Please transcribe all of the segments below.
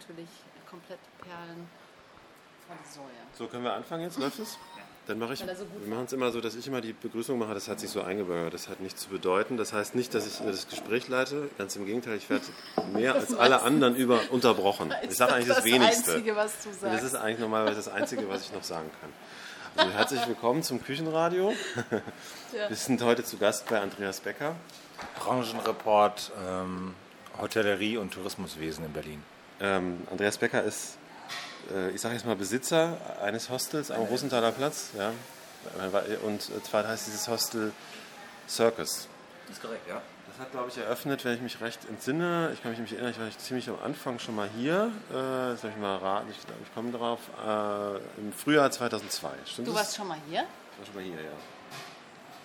natürlich komplett Perlen von Säue. So, können wir anfangen jetzt? Läuft es? Dann mache ich. So wir machen es immer so, dass ich immer die Begrüßung mache. Das hat sich so eingebürgert. Das hat nichts zu bedeuten. Das heißt nicht, dass ich das Gespräch leite. Ganz im Gegenteil, ich werde mehr als alle anderen über unterbrochen. Ich sage eigentlich das, Wenigste. Einzige, was du Und sagst. das ist eigentlich normalerweise das Einzige, was ich noch sagen kann. Also herzlich willkommen zum Küchenradio. Wir sind heute zu Gast bei Andreas Becker. Branchenreport ähm, Hotellerie und Tourismuswesen in Berlin. Ähm, Andreas Becker ist, äh, ich sage jetzt mal, Besitzer eines Hostels am Rosenthaler Platz. Ja. Und zwar heißt dieses Hostel Circus. Das ist korrekt, ja. Das hat, glaube ich, eröffnet, wenn ich mich recht entsinne. Ich kann mich nämlich erinnern, ich war ziemlich am Anfang schon mal hier. Äh, das soll ich mal raten, ich glaube, ich komme drauf. Äh, Im Frühjahr 2002. Stimmt Du das? warst schon mal hier? Ich war schon mal hier, ja.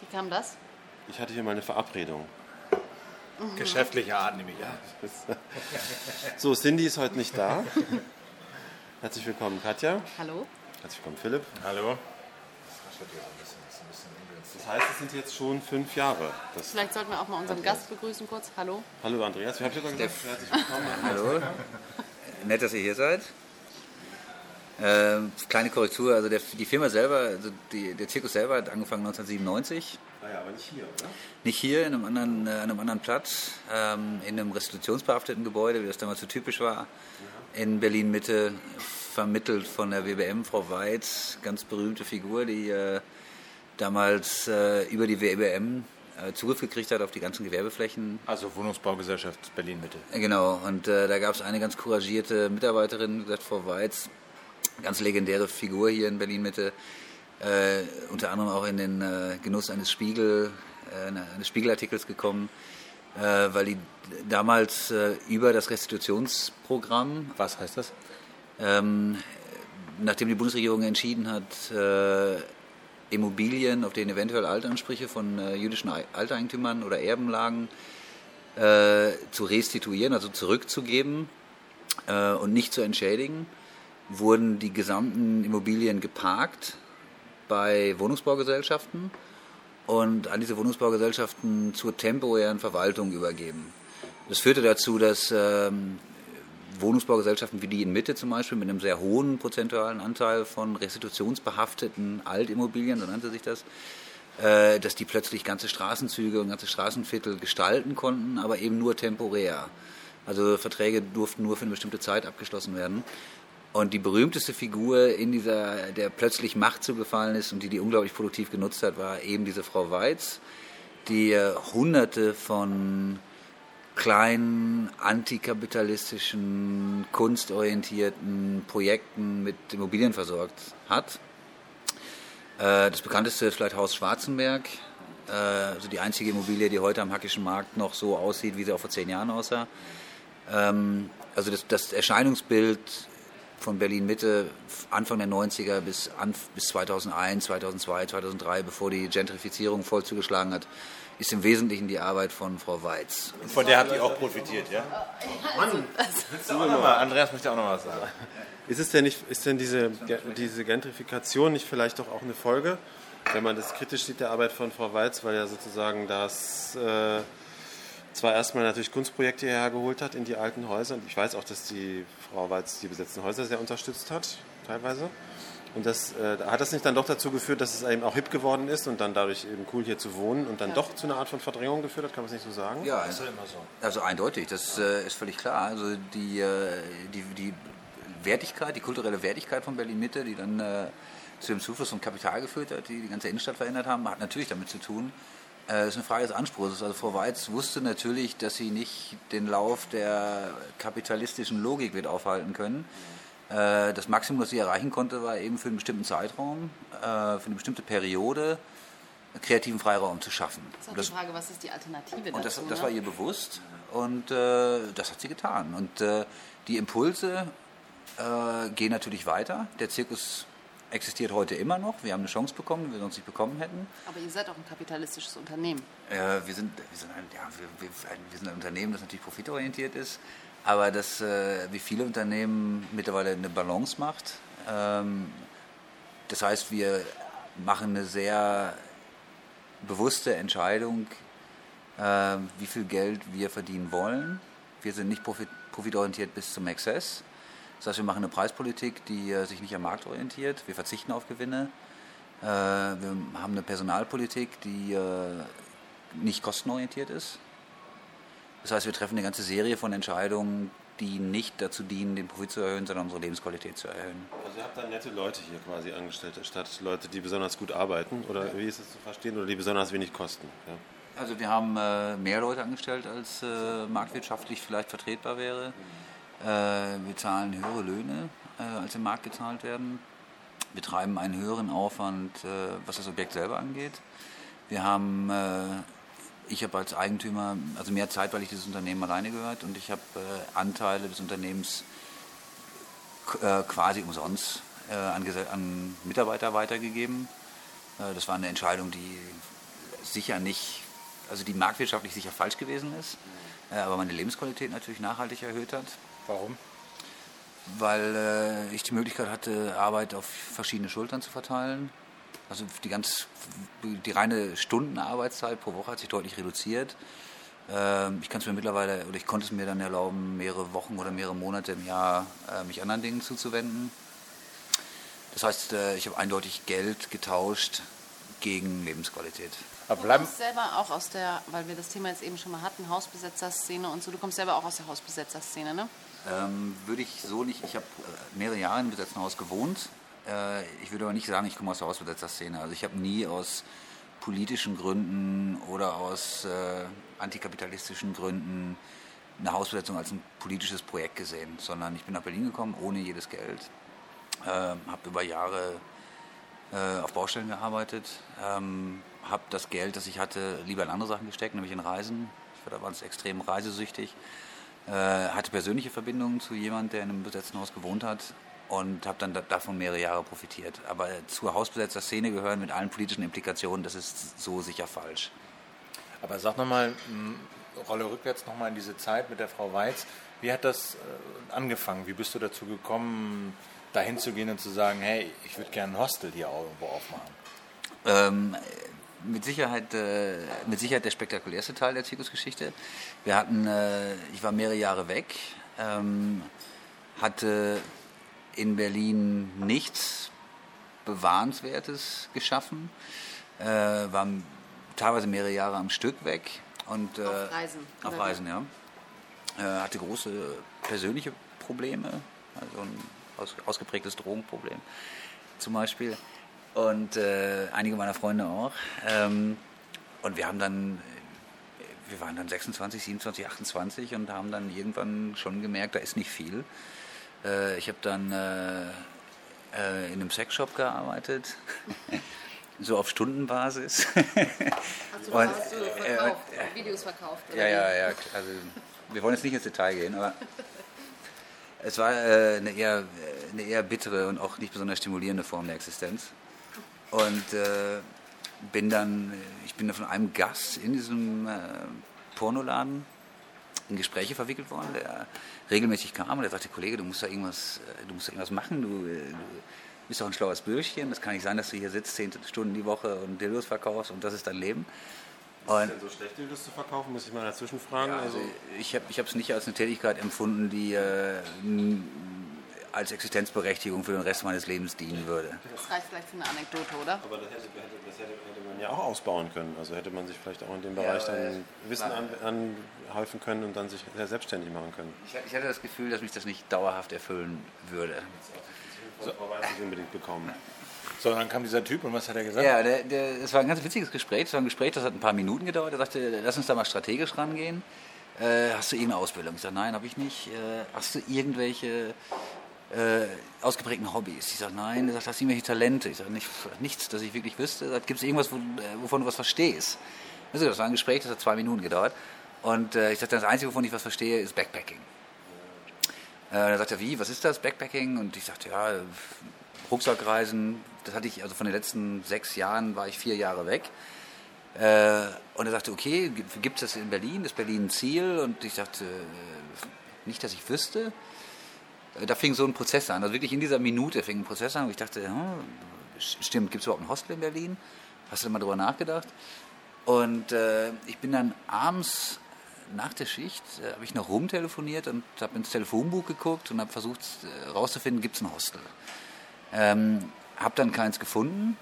Wie kam das? Ich hatte hier mal eine Verabredung. Geschäftliche Art nehme ich an. So, Cindy ist heute nicht da. Herzlich willkommen, Katja. Hallo? Herzlich willkommen, Philipp. Hallo. Das heißt, es sind jetzt schon fünf Jahre. Das Vielleicht sollten wir auch mal unseren Gast begrüßen kurz. Hallo? Hallo Andreas, wie habt ihr da gesagt? Herzlich willkommen. Hallo, nett, dass ihr hier seid. Ähm, kleine Korrektur, also der, die Firma selber, also die, der Zirkus selber hat angefangen 1997. Ah ja, aber nicht hier, oder? Nicht hier, in einem anderen, äh, an einem anderen Platz, ähm, in einem restitutionsbehafteten Gebäude, wie das damals so typisch war, in Berlin-Mitte, vermittelt von der WBM, Frau Weiz, ganz berühmte Figur, die äh, damals äh, über die WBM äh, Zugriff gekriegt hat auf die ganzen Gewerbeflächen Also Wohnungsbaugesellschaft Berlin Mitte. Genau, und äh, da gab es eine ganz couragierte Mitarbeiterin, wie gesagt, Frau Weiz, ganz legendäre Figur hier in Berlin-Mitte, äh, unter anderem auch in den äh, Genuss eines Spiegel, äh, eines Spiegelartikels gekommen, äh, weil die damals äh, über das Restitutionsprogramm, Was heißt das? ähm, nachdem die Bundesregierung entschieden hat, Immobilien, auf denen eventuell Altansprüche von jüdischen Ei- Alteigentümern oder Erben lagen, zu restituieren, also zurückzugeben und nicht zu entschädigen, wurden die gesamten Immobilien geparkt bei Wohnungsbaugesellschaften und an diese Wohnungsbaugesellschaften zur temporären Verwaltung übergeben. Das führte dazu, dass ähm, Wohnungsbaugesellschaften wie die in Mitte zum Beispiel mit einem sehr hohen prozentualen Anteil von restitutionsbehafteten Altimmobilien, so nannte sich das, äh, dass die plötzlich ganze Straßenzüge und ganze Straßenviertel gestalten konnten, aber eben nur temporär. Also Verträge durften nur für eine bestimmte Zeit abgeschlossen werden. Und die berühmteste Figur in dieser, der plötzlich Macht zugefallen ist und die die unglaublich produktiv genutzt hat, war eben diese Frau Weiz, die äh, hunderte von kleinen antikapitalistischen, kunstorientierten Projekten mit Immobilien versorgt hat. Äh, Das bekannteste ist vielleicht Haus Schwarzenberg, äh, also die einzige Immobilie, die heute am Hackischen Markt noch so aussieht, wie sie auch vor zehn Jahren aussah. Ähm, Also das, das Erscheinungsbild von Berlin Mitte Anfang der 90er bis, an, bis 2001, 2002, 2003, bevor die Gentrifizierung voll zugeschlagen hat, ist im Wesentlichen die Arbeit von Frau Weiz. Und von der habt ihr auch profitiert, ja? Andreas möchte auch noch was sagen. Ist es denn nicht, ist denn diese, diese Gentrifikation nicht vielleicht doch auch eine Folge, wenn man das kritisch sieht, der Arbeit von Frau Weiz, weil ja sozusagen das äh, zwar erstmal natürlich Kunstprojekte hierher geholt hat in die alten Häuser und ich weiß auch, dass die Weiz die besetzten Häuser sehr unterstützt hat, teilweise. Und das, äh, hat das nicht dann doch dazu geführt, dass es eben auch hip geworden ist und dann dadurch eben cool hier zu wohnen und dann doch zu einer Art von Verdrängung geführt hat, kann man es nicht so sagen? Ja, ist immer so. Also eindeutig, das äh, ist völlig klar. Also die, äh, die, die Wertigkeit, die kulturelle Wertigkeit von Berlin Mitte, die dann äh, zu dem Zufluss von Kapital geführt hat, die die ganze Innenstadt verändert haben, hat natürlich damit zu tun. Äh, Das ist eine Frage des Anspruchs. Also Frau Weiz wusste natürlich, dass sie nicht den Lauf der kapitalistischen Logik wird aufhalten können. Äh, Das Maximum, das sie erreichen konnte, war eben für einen bestimmten Zeitraum, äh, für eine bestimmte Periode, kreativen Freiraum zu schaffen. Das ist Das- die Frage, was ist die Alternative und das, dazu? das ne? war ihr bewusst und äh, das hat sie getan. Und äh, die Impulse äh, gehen natürlich weiter. Der Zirkus existiert heute immer noch. Wir haben eine Chance bekommen, die wir sonst nicht bekommen hätten. Aber ihr seid auch ein kapitalistisches Unternehmen. Äh, wir, sind, wir, sind ein, ja, wir, wir, sind ein Unternehmen, das natürlich profitorientiert ist, aber das äh, wie viele Unternehmen mittlerweile eine Balance macht. Ähm, das heißt, wir machen eine sehr bewusste Entscheidung, äh, wie viel Geld wir verdienen wollen. Wir sind nicht profit, profitorientiert bis zum Exzess. Das heißt, wir machen eine Preispolitik, die äh, sich nicht am Markt orientiert. Wir verzichten auf Gewinne. Äh, wir haben eine Personalpolitik, die äh, nicht kostenorientiert ist. Das heißt, wir treffen eine ganze Serie von Entscheidungen, die nicht dazu dienen, den Profit zu erhöhen, sondern unsere Lebensqualität zu erhöhen. Also ihr habt dann nette Leute hier quasi angestellt, statt Leute, die besonders gut arbeiten, oder wie ist es zu verstehen, oder die besonders wenig kosten? Ja. Also wir haben mehr Leute angestellt, als marktwirtschaftlich vielleicht vertretbar wäre. Äh, wir zahlen höhere Löhne, äh, als im Markt gezahlt werden. Wir treiben einen höheren Aufwand, äh, was das Objekt selber angeht. Wir haben äh, ich habe als Eigentümer also mehr Zeit, weil ich dieses Unternehmen alleine gehört und ich habe äh, Anteile des Unternehmens äh, quasi umsonst äh, an, Mitarbeiter weitergegeben. Äh, das war eine Entscheidung, die sicher nicht, also die marktwirtschaftlich sicher falsch gewesen ist, äh, aber meine Lebensqualität natürlich nachhaltig erhöht hat. Warum? Weil äh, ich die Möglichkeit hatte, Arbeit auf verschiedene Schultern zu verteilen also die ganz die reine Stundenarbeitszeit pro Woche hat sich deutlich reduziert. Ähm, ich kann es mir mittlerweile oder ich konnte es mir dann erlauben, mehrere Wochen oder mehrere Monate im Jahr äh, mich anderen Dingen zuzuwenden. Das heißt, äh, ich habe eindeutig Geld getauscht gegen Lebensqualität. Aber du kommst selber auch aus der, weil wir das Thema jetzt eben schon mal hatten, Hausbesetzerszene und so, du kommst selber auch aus der Hausbesetzerszene, ne? Ähm, würde ich so nicht, ich habe äh, mehrere Jahre einem besetzten Haus gewohnt, äh, ich würde aber nicht sagen, ich komme aus der Hausbesetzerszene. Also ich habe nie aus politischen Gründen oder aus äh, antikapitalistischen Gründen eine Hausbesetzung als ein politisches Projekt gesehen, sondern ich bin nach Berlin gekommen ohne jedes Geld, äh, habe über Jahre äh, auf Baustellen gearbeitet, ähm, habe das Geld, das ich hatte, lieber in andere Sachen gesteckt, nämlich in Reisen. Ich war damals extrem reisesüchtig, hatte persönliche Verbindungen zu jemandem, der in einem besetzten Haus gewohnt hat und habe dann davon mehrere Jahre profitiert. Aber zur hausbesetzter Szene gehören mit allen politischen Implikationen, das ist so sicher falsch. Aber sag nochmal, hm, Rolle rückwärts nochmal in diese Zeit mit der Frau Weiz. Wie hat das äh, angefangen? Wie bist du dazu gekommen, dahin zu gehen und zu sagen, hey, ich würde gerne ein Hostel hier irgendwo aufmachen? Ähm, mit Sicherheit, äh, mit Sicherheit der spektakulärste Teil der Zirkusgeschichte. Wir hatten, äh, ich war mehrere Jahre weg, ähm, hatte in Berlin nichts Bewahrenswertes geschaffen, äh, war teilweise mehrere Jahre am Stück weg. Und, äh, auf Reisen. Auf Reisen, ja. Äh, hatte große persönliche Probleme, also ein aus, ausgeprägtes Drogenproblem zum Beispiel. Und äh, einige meiner Freunde auch. Ähm, und wir haben dann wir waren dann 26, 27, 28 und haben dann irgendwann schon gemerkt, da ist nicht viel. Äh, ich habe dann äh, äh, in einem Sexshop gearbeitet. so auf Stundenbasis. Hast du, hast du verkauft, äh, Videos verkauft? Oder? Ja, ja, ja. Also, wir wollen jetzt nicht ins Detail gehen, aber es war äh, eine, eher, eine eher bittere und auch nicht besonders stimulierende Form der Existenz. Und äh, bin dann, ich bin dann von einem Gast in diesem äh, Pornoladen in Gespräche verwickelt worden, der regelmäßig kam und der sagte, Kollege, du musst da irgendwas, äh, du musst da irgendwas machen, du, äh, du bist doch ein schlaues Bürschchen, das kann nicht sein, dass du hier sitzt, zehn Stunden die Woche und Dildos verkaufst und das ist dein Leben. Und ist es denn so schlecht, Dildos zu verkaufen, muss ich mal dazwischen fragen? Ja, also, also ich habe es nicht als eine Tätigkeit empfunden, die äh, als Existenzberechtigung für den Rest meines Lebens dienen würde. Das reicht vielleicht für eine Anekdote, oder? Aber das hätte, das hätte, hätte man ja auch ausbauen können. Also hätte man sich vielleicht auch in dem Bereich ja, dann Wissen an, anhäufen können und dann sich selbstständig machen können. Ich, ich, hatte das Gefühl, dass mich das nicht dauerhaft erfüllen würde. So. nicht unbedingt bekommen. So, dann kam dieser Typ und was hat er gesagt? Ja, der, der, es war ein ganz witziges Gespräch. Es war ein Gespräch, das hat ein paar Minuten gedauert. Er sagte, lass uns da mal strategisch rangehen. Äh, hast du irgendeine Ausbildung? Ich sage, nein, habe ich nicht. Äh, hast du irgendwelche äh, ausgeprägten Hobbys? Ich sage, nein. Er sagt, hast du irgendwelche Talente? Ich sage, nicht, nichts, das ich wirklich wüsste. Er gibt es irgendwas, wo, äh, wovon du was verstehst? Also, das war ein Gespräch, das hat zwei Minuten gedauert. Und äh, ich sagte, das Einzige, wovon ich was verstehe, ist Backpacking. Äh, dann sagt er, wie, was ist das, Backpacking? Und ich sagte, ja, Rucksackreisen, das hatte ich, also von den letzten sechs Jahren war ich vier Jahre weg. Äh, und er sagte, okay, gibt es das in Berlin? Ist Berlin ein Ziel? Und ich sagte, äh, nicht, dass ich wüsste da fing so ein Prozess an. Also wirklich in dieser Minute fing ein Prozess an, wo ich dachte, hm, stimmt, gibt es überhaupt ein Hostel in Berlin? Hast du mal drüber nachgedacht? Und äh, ich bin dann abends nach der Schicht äh, habe ich noch rumtelefoniert und habe ins Telefonbuch geguckt und habe versucht herauszufinden, gibt es ein Hostel. Ähm, habe dann keins gefunden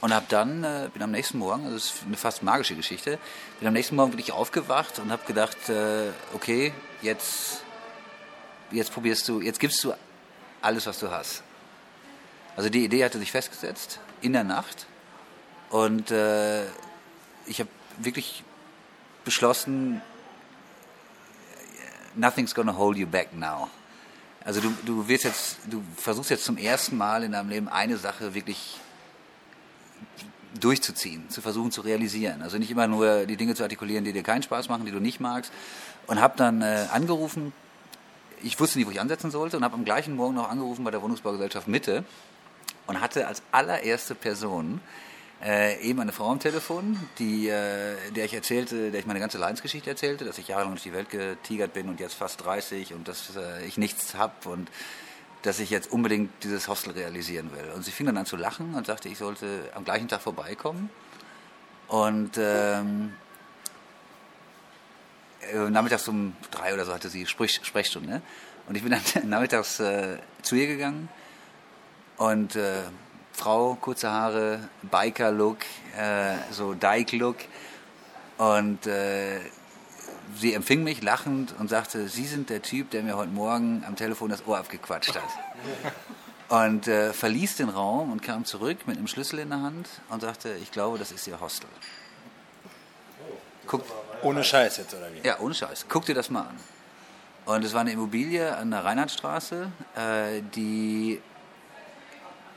und habe dann, äh, bin am nächsten Morgen, also das ist eine fast magische Geschichte, bin am nächsten Morgen wirklich aufgewacht und habe gedacht, äh, okay, jetzt, jetzt probierst du, jetzt gibst du alles, was du hast. Also die Idee hatte sich festgesetzt in der Nacht und äh, ich habe wirklich beschlossen, nothing's gonna hold you back now. Also du, du wirst jetzt, du versuchst jetzt zum ersten Mal in deinem Leben eine Sache wirklich durchzuziehen, zu versuchen zu realisieren. Also nicht immer nur die Dinge zu artikulieren, die dir keinen Spaß machen, die du nicht magst. Und habe dann äh, angerufen, ich wusste nicht, wo ich ansetzen sollte und habe am gleichen Morgen noch angerufen bei der Wohnungsbaugesellschaft Mitte und hatte als allererste Person äh, eben eine Frau am Telefon, die, äh, der ich erzählte, der ich meine ganze Leidensgeschichte erzählte, dass ich jahrelang durch die Welt getigert bin und jetzt fast 30 und dass äh, ich nichts habe und dass ich jetzt unbedingt dieses Hostel realisieren will. Und sie fing dann an zu lachen und sagte, ich sollte am gleichen Tag vorbeikommen. Und ähm, äh, nachmittags um drei oder so hatte sie Sprech Sprechstunde. Und ich bin dann nachmittags äh, zu ihr gegangen und äh, Frau, kurze Haare, Biker-Look, äh, so Dyke-Look. Und äh, sie empfing mich lachend und sagte, Sie sind der Typ, der mir heute Morgen am Telefon das Ohr abgequatscht hat. Und verließ den Raum und kam zurück mit einem Schlüssel in der Hand und sagte, ich glaube, das ist Ihr Hostel. Guck, ohne Scheiß jetzt, oder wie? Ja, ohne Scheiß. Guck dir das mal an. Und es war eine Immobilie an der Reinhardtstraße, äh, die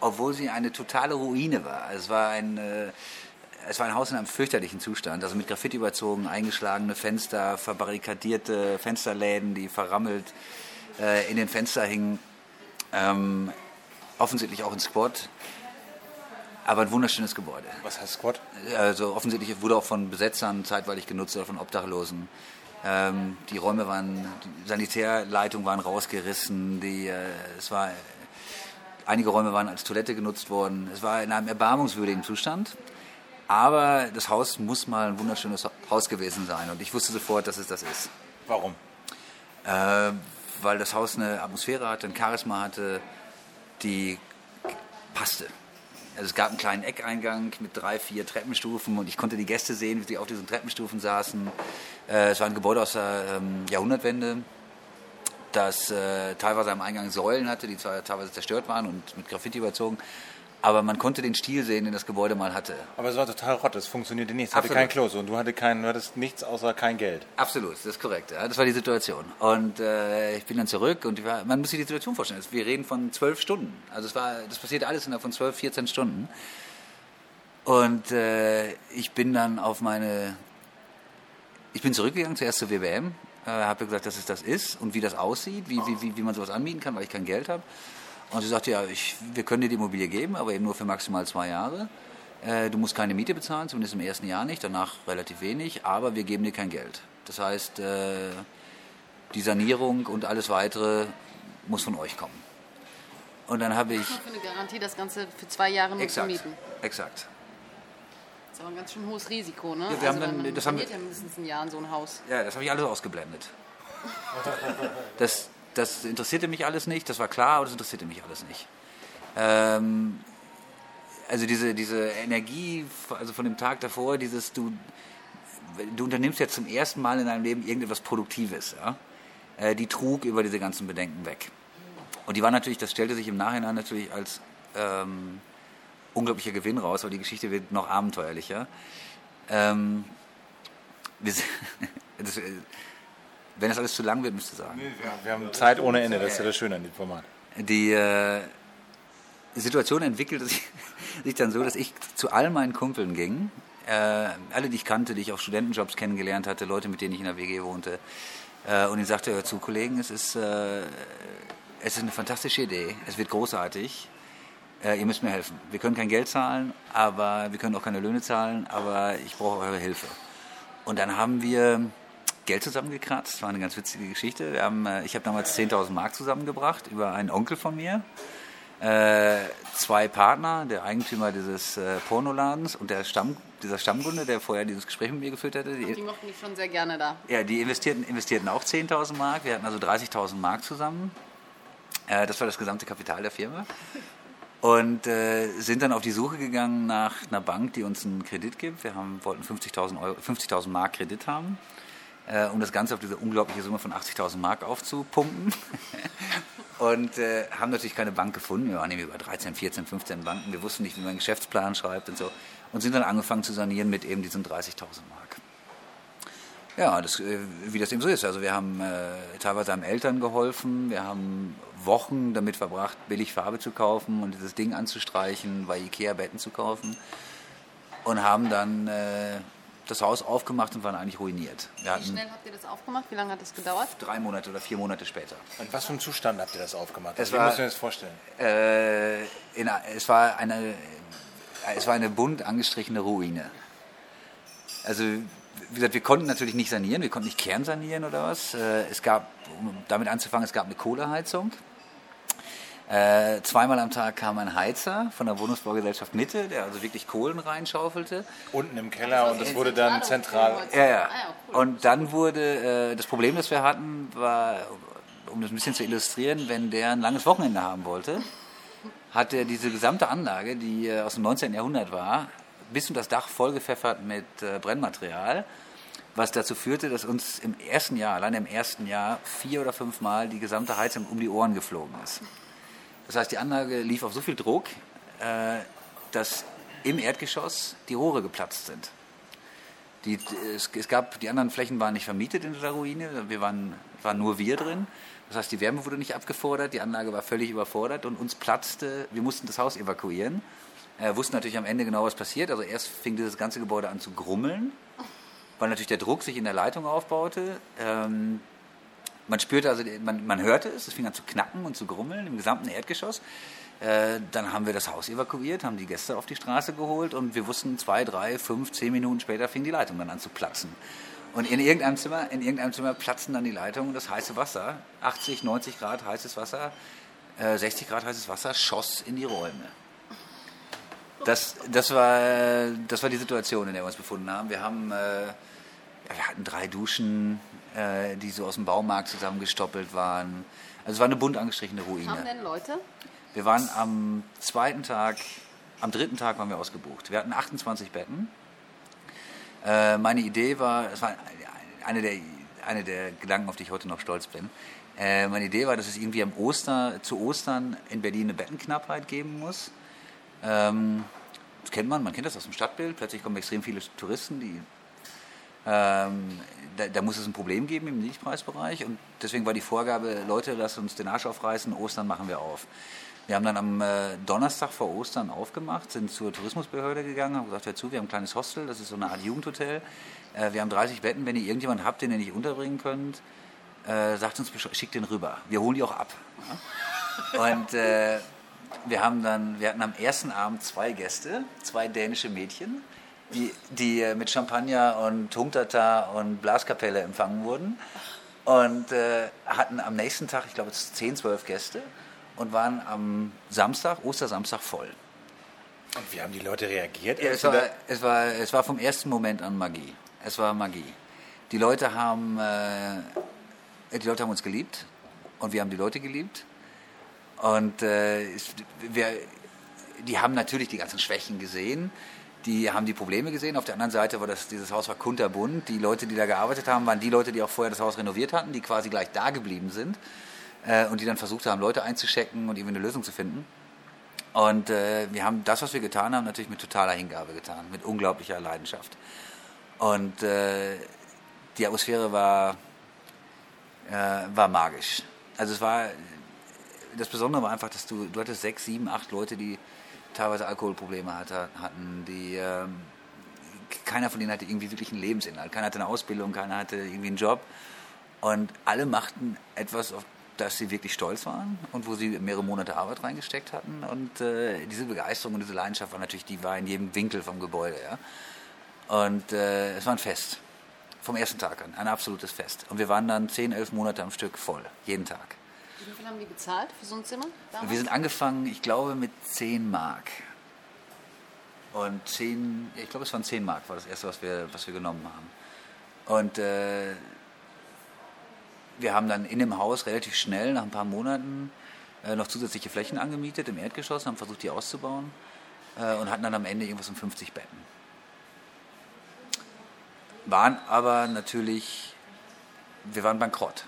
obwohl sie eine totale Ruine war. Es war ein, äh, es war ein Haus in einem fürchterlichen Zustand, also mit Graffiti überzogen, eingeschlagene Fenster, verbarrikadierte Fensterläden, die verrammelt äh, in den Fenster hingen. Ähm, offensichtlich auch ein Squad. Aber ein wunderschönes Gebäude. Was heißt Squad? Also offensichtlich wurde auch von Besetzern zeitweilig genutzt oder von Obdachlosen. Ähm, die Räume waren, die Sanitärleitungen waren rausgerissen, die, äh, es war Einige Räume waren als Toilette genutzt worden. Es war in einem erbarmungswürdigen Zustand. Aber das Haus muss mal ein wunderschönes Haus gewesen sein. Und ich wusste sofort, dass es das ist. Warum? Äh, weil das Haus eine Atmosphäre hatte, ein Charisma hatte, die passte. Also es gab einen kleinen Eckeingang mit drei, vier Treppenstufen und ich konnte die Gäste sehen, wie sie auf diesen Treppenstufen saßen. Äh, es war ein Gebäude aus der ähm, Jahrhundertwende das äh, teilweise am Eingang Säulen hatte, die teilweise zerstört waren und mit Graffiti überzogen, aber man konnte den Stil sehen, den das Gebäude mal hatte. Aber es war total rott, es funktionierte nichts, es hatte kein Klo und du, hatte kein, du hattest nichts außer kein Geld. Absolut, das ist korrekt. Ja, das war die Situation. Und äh, ich bin dann zurück und war, man muss sich die Situation vorstellen. Wir reden von zwölf Stunden. Also es war, das passierte alles innerhalb von zwölf, 14 Stunden. Und äh, ich bin dann auf meine, ich bin zurückgegangen zuerst zur WBM äh, habe gesagt, dass es das ist und wie das aussieht, wie, wie, wie man sowas anbieten kann, weil ich kein Geld habe. Und sie sagte, ja, ich, wir können dir die Immobilie geben, aber eben nur für maximal zwei Jahre. Äh, du musst keine Miete bezahlen, zumindest im ersten Jahr nicht, danach relativ wenig, aber wir geben dir kein Geld. Das heißt, äh, die Sanierung und alles weitere muss von euch kommen. Und dann habe ich. Für eine Garantie, das Ganze für zwei Jahre nur exakt, zu mieten. Exakt aber ein ganz schön hohes Risiko, ne? Ja, wir also haben dann, das haben ja mindestens ein Jahr in so ein Haus. Ja, das habe ich alles ausgeblendet. das, das interessierte mich alles nicht, das war klar, aber das interessierte mich alles nicht. Ähm, also diese, diese Energie, also von dem Tag davor, dieses, du, du unternimmst jetzt zum ersten Mal in deinem Leben irgendetwas Produktives, ja? Äh, die trug über diese ganzen Bedenken weg. Und die war natürlich, das stellte sich im Nachhinein natürlich als ähm, unglaublicher Gewinn raus, weil die Geschichte wird noch abenteuerlicher. Ähm, das, äh, wenn das alles zu lang wird, müsst ihr sagen. Nee, wir, wir, haben Zeit ohne Ende, das ist ja das Schöne an dem Format. Die äh, Situation entwickelte sich, sich, dann so, dass ich zu all meinen Kumpeln ging, äh, alle, die ich kannte, die ich auf Studentenjobs kennengelernt hatte, Leute, mit denen ich in der WG wohnte, äh, und ich sagte, hör zu, Kollegen, es ist, äh, es ist eine fantastische Idee, es wird großartig, äh, ihr müsst mir helfen. Wir können kein Geld zahlen, aber wir können auch keine Löhne zahlen, aber ich brauche eure Hilfe. Und dann haben wir Geld zusammengekratzt. Das war eine ganz witzige Geschichte. Haben, äh, ich habe damals 10.000 Mark zusammengebracht über einen Onkel von mir. Äh, zwei Partner, der Eigentümer dieses äh, Pornoladens und der Stamm, dieser Stammkunde, der vorher dieses Gespräch mit mir geführt hatte. Die, die mochten mich schon sehr gerne da. Ja, die investierten, investierten auch 10.000 Mark. Wir hatten also 30.000 Mark zusammen. Äh, das war das gesamte Kapital der Firma. Und äh, sind dann auf die Suche gegangen nach einer Bank, die uns einen Kredit gibt. Wir haben, wollten 50.000 50 Mark Kredit haben äh, um das Ganze auf diese unglaubliche Summe von 80.000 Mark aufzupumpen. und äh, haben natürlich keine Bank gefunden. Wir waren über 13, 14, 15 Banken. Wir wussten nicht, wie man einen Geschäftsplan schreibt und so. Und sind dann angefangen zu sanieren mit eben diesen 30.000 Mark. Ja, das, äh, wie das eben so ist. Also wir haben äh, teilweise haben Eltern geholfen, wir haben Wochen damit verbracht, billig Farbe zu kaufen und dieses Ding anzustreichen, bei Ikea Betten zu kaufen und haben dann äh, das Haus aufgemacht und waren eigentlich ruiniert. Wir Wie schnell habt ihr das aufgemacht? Wie lange hat das gedauert? Drei Monate oder vier Monate später. Und was für einen Zustand habt ihr das aufgemacht? Es Wie war, musst du dir das vorstellen? Äh, in, es, war eine, es war eine bunt angestrichene Ruine. Also, wie gesagt, wir konnten natürlich nicht sanieren, wir konnten nicht kernsanieren oder was. Äh, es gab, um damit anzufangen, es gab eine Kohleheizung. Äh, zweimal am Tag kam ein Heizer von der Wohnungsbaugesellschaft Mitte, der also wirklich Kohlen reinschaufelte. Unten im Keller und das wurde dann zentral. Ja, ja. Ah, und dann wurde, äh, das Problem, das wir hatten, war, um das ein bisschen zu illustrieren, wenn der ein langes Wochenende haben wollte, hat er diese gesamte Anlage, die äh, aus dem 19. Jahrhundert war, bis und das Dach vollgepfeffert mit äh, Brennmaterial was dazu führte, dass uns im ersten Jahr, allein im ersten Jahr, vier oder fünf Mal die gesamte Heizung um die Ohren geflogen ist. Das heißt, die Anlage lief auf so viel Druck, äh, dass im Erdgeschoss die Rohre geplatzt sind. Die, es, es, gab, die anderen Flächen waren nicht vermietet in der Ruine, wir waren, waren nur wir drin. Das heißt, die Wärme wurde nicht abgefordert, die Anlage war völlig überfordert und uns platzte, wir mussten das Haus evakuieren. Äh, wussten natürlich am Ende genau, was passiert. Also erst fing dieses ganze Gebäude an zu grummeln, weil natürlich der Druck sich in der Leitung aufbaute. Ähm, man spürte also, man, man hörte es, es fing an zu knacken und zu grummeln im gesamten Erdgeschoss. Äh, dann haben wir das Haus evakuiert, haben die Gäste auf die Straße geholt und wir wussten, zwei, drei, fünf, zehn Minuten später fing die Leitung dann an zu platzen. Und in irgendeinem Zimmer, in irgendeinem Zimmer platzen dann die Leitungen, das heiße Wasser, 80, 90 Grad heißes Wasser, äh, 60 Grad heißes Wasser, schoss in die Räume. Das, das, war, das war die Situation, in der wir uns befunden haben. Wir haben, äh, wir hatten drei Duschen, äh, die so aus dem Baumarkt zusammengestoppelt waren. Also es war eine bunt angestrichene Ruine. Haben denn Leute? Wir waren am zweiten Tag, am dritten Tag waren wir ausgebucht. Wir hatten 28 Betten. Äh, meine Idee war, es war eine der, eine der Gedanken, auf die ich heute noch stolz bin. Äh, meine Idee war, dass es irgendwie am Oster, zu Ostern in Berlin eine Bettenknappheit geben muss. Ähm, das kennt man, man kennt das aus dem Stadtbild. Plötzlich kommen extrem viele Touristen, die ähm, da, da, muss es ein Problem geben im Niedrigpreisbereich und deswegen war die Vorgabe, Leute, lasst uns den Arsch aufreißen, Ostern machen wir auf. Wir haben dann am äh, Donnerstag vor Ostern aufgemacht, sind zur Tourismusbehörde gegangen, haben gesagt, hör zu, wir haben ein kleines Hostel, das ist so eine Art Jugendhotel. Äh, wir haben 30 Betten, wenn ihr irgendjemanden habt, den ihr nicht unterbringen könnt, äh, sagt uns, schickt den rüber. Wir holen die auch ab. Und äh, wir haben dann, wir hatten am ersten Abend zwei Gäste, zwei dänische Mädchen die, die äh, mit Champagner und Tumtata und Blaskapelle empfangen wurden. Und äh, hatten am nächsten Tag, ich glaube, 10, 12 Gäste und waren am Samstag, Ostersamstag voll. Und wie haben die Leute reagiert? Ja, es, war, es, war, es war vom ersten Moment an Magie. Es war Magie. Die Leute haben, äh, die Leute haben uns geliebt und wir haben die Leute geliebt. Und äh, wir, die haben natürlich die ganzen Schwächen gesehen die haben die Probleme gesehen. Auf der anderen Seite war das, dieses Haus war kunterbunt. Die Leute, die da gearbeitet haben, waren die Leute, die auch vorher das Haus renoviert hatten, die quasi gleich da geblieben sind äh, und die dann versucht haben, Leute einzuschecken und irgendwie eine Lösung zu finden. Und äh, wir haben das, was wir getan haben, natürlich mit totaler Hingabe getan, mit unglaublicher Leidenschaft. Und äh, die Atmosphäre war, äh, war magisch. Also es war, das Besondere war einfach, dass du, du hattest sechs, sieben, acht Leute, die teilweise Alkoholprobleme hatte, hatten, die ähm, keiner von denen hatte irgendwie wirklich einen Lebensinhalt. Keiner hatte eine Ausbildung, keiner hatte irgendwie einen Job. Und alle machten etwas, auf das sie wirklich stolz waren und wo sie mehrere Monate Arbeit reingesteckt hatten. Und äh, diese Begeisterung und diese Leidenschaft war natürlich, die war in jedem Winkel vom Gebäude. Ja? Und äh, es war ein Fest. Vom ersten Tag an. Ein absolutes Fest. Und wir waren dann zehn, elf Monate am Stück voll. Jeden Tag. Wie viel haben die bezahlt für so ein Zimmer? Damals? Wir sind angefangen, ich glaube, mit 10 Mark. Und 10, ich glaube, es waren 10 Mark, war das erste, was wir, was wir genommen haben. Und äh, wir haben dann in dem Haus relativ schnell, nach ein paar Monaten, äh, noch zusätzliche Flächen angemietet im Erdgeschoss, haben versucht, die auszubauen äh, und hatten dann am Ende irgendwas um 50 Betten. Waren aber natürlich, wir waren bankrott.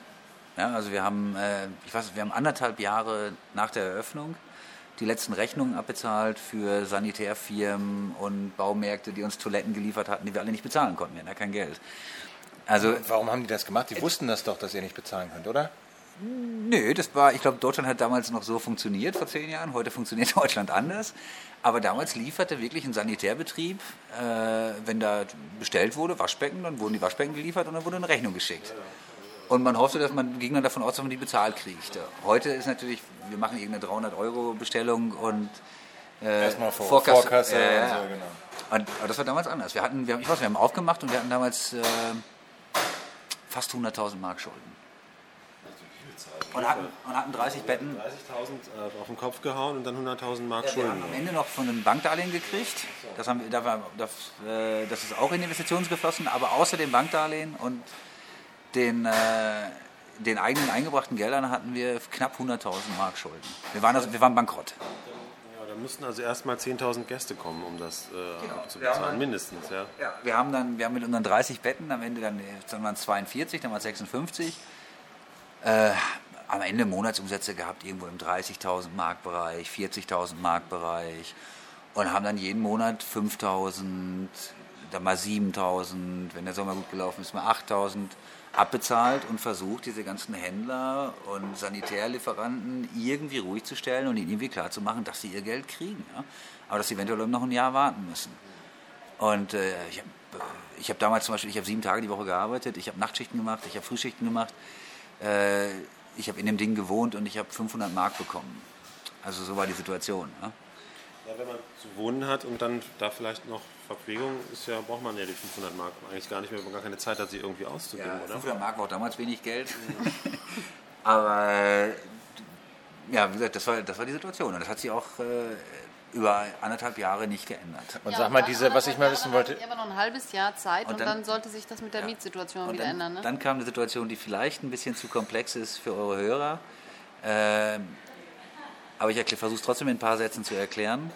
Ja, also wir haben, äh, ich weiß, wir haben anderthalb Jahre nach der Eröffnung die letzten Rechnungen abbezahlt für Sanitärfirmen und Baumärkte, die uns Toiletten geliefert hatten, die wir alle nicht bezahlen konnten. Wir hatten ja kein Geld. Also, Warum haben die das gemacht? Die wussten das doch, dass ihr nicht bezahlen könnt, oder? Nö, das war, ich glaube, Deutschland hat damals noch so funktioniert vor zehn Jahren. Heute funktioniert Deutschland anders. Aber damals lieferte wirklich ein Sanitärbetrieb, äh, wenn da bestellt wurde, Waschbecken, dann wurden die Waschbecken geliefert und dann wurde eine Rechnung geschickt. Und man hoffte, dass man ging dann davon aus, dass man die bezahlt kriegt. Heute ist natürlich, wir machen irgendeine 300 Euro Bestellung und äh, Erstmal vor, Vorkasse. Vorkasse äh, und so, genau. Und, aber das war damals anders. Wir hatten, wir, ich weiß, wir haben aufgemacht und wir hatten damals äh, fast 100.000 Mark Schulden. Und hatten, und hatten 30 Betten. 30.000 äh, auf den Kopf gehauen und dann 100.000 Mark ja, Schulden. Wir haben am Ende noch von einem Bankdarlehen gekriegt. Das, haben wir, das, das, äh, das ist auch in Investitionen geflossen, aber außer dem Bankdarlehen und den, äh, den eigenen eingebrachten Geldern hatten wir knapp 100.000 Mark Schulden. Wir waren, also, wir waren bankrott. Ja, da müssten also erstmal 10.000 Gäste kommen, um das äh, genau. abzubezahlen, mindestens. Ja. ja. wir haben dann wir haben mit unseren 30 Betten am Ende dann, dann waren es 42, dann waren es 56. Äh, am Ende Monatsumsätze gehabt, irgendwo im 30.000 Mark Bereich, 40.000 Mark Bereich und haben dann jeden Monat 5.000, dann mal 7.000, wenn der Sommer gut gelaufen ist, mal 8.000 abbezahlt und versucht, diese ganzen Händler und Sanitärlieferanten irgendwie ruhig zu stellen und ihnen irgendwie klarzumachen, dass sie ihr Geld kriegen. Ja? Aber dass sie eventuell noch ein Jahr warten müssen. Und äh, ich habe ich hab damals zum Beispiel, ich habe sieben Tage die Woche gearbeitet, ich habe Nachtschichten gemacht, ich habe Frühschichten gemacht. Äh, ich habe in dem Ding gewohnt und ich habe 500 Mark bekommen. Also so war die Situation. Ja? Ja, wenn man zu wohnen hat und dann da vielleicht noch Verpflegung ist ja, braucht man ja die 500 Mark eigentlich gar nicht mehr, wenn man gar keine Zeit hat, sie irgendwie auszugeben, ja, oder? 500 Mark war auch damals wenig Geld. Aber ja, wie gesagt, das war, das war die Situation und das hat sich auch äh, über anderthalb Jahre nicht geändert. Und ja, sag mal, diese, was ich mal wissen wollte. Ja, aber noch ein halbes Jahr Zeit und, und dann, dann, sollte sich das mit der ja, Mietsituation wieder dann, ändern. Ne? Dann kam eine Situation, die vielleicht ein bisschen zu komplex ist für eure Hörer. Äh, aber ich versuche es trotzdem in ein paar Sätzen zu erklären.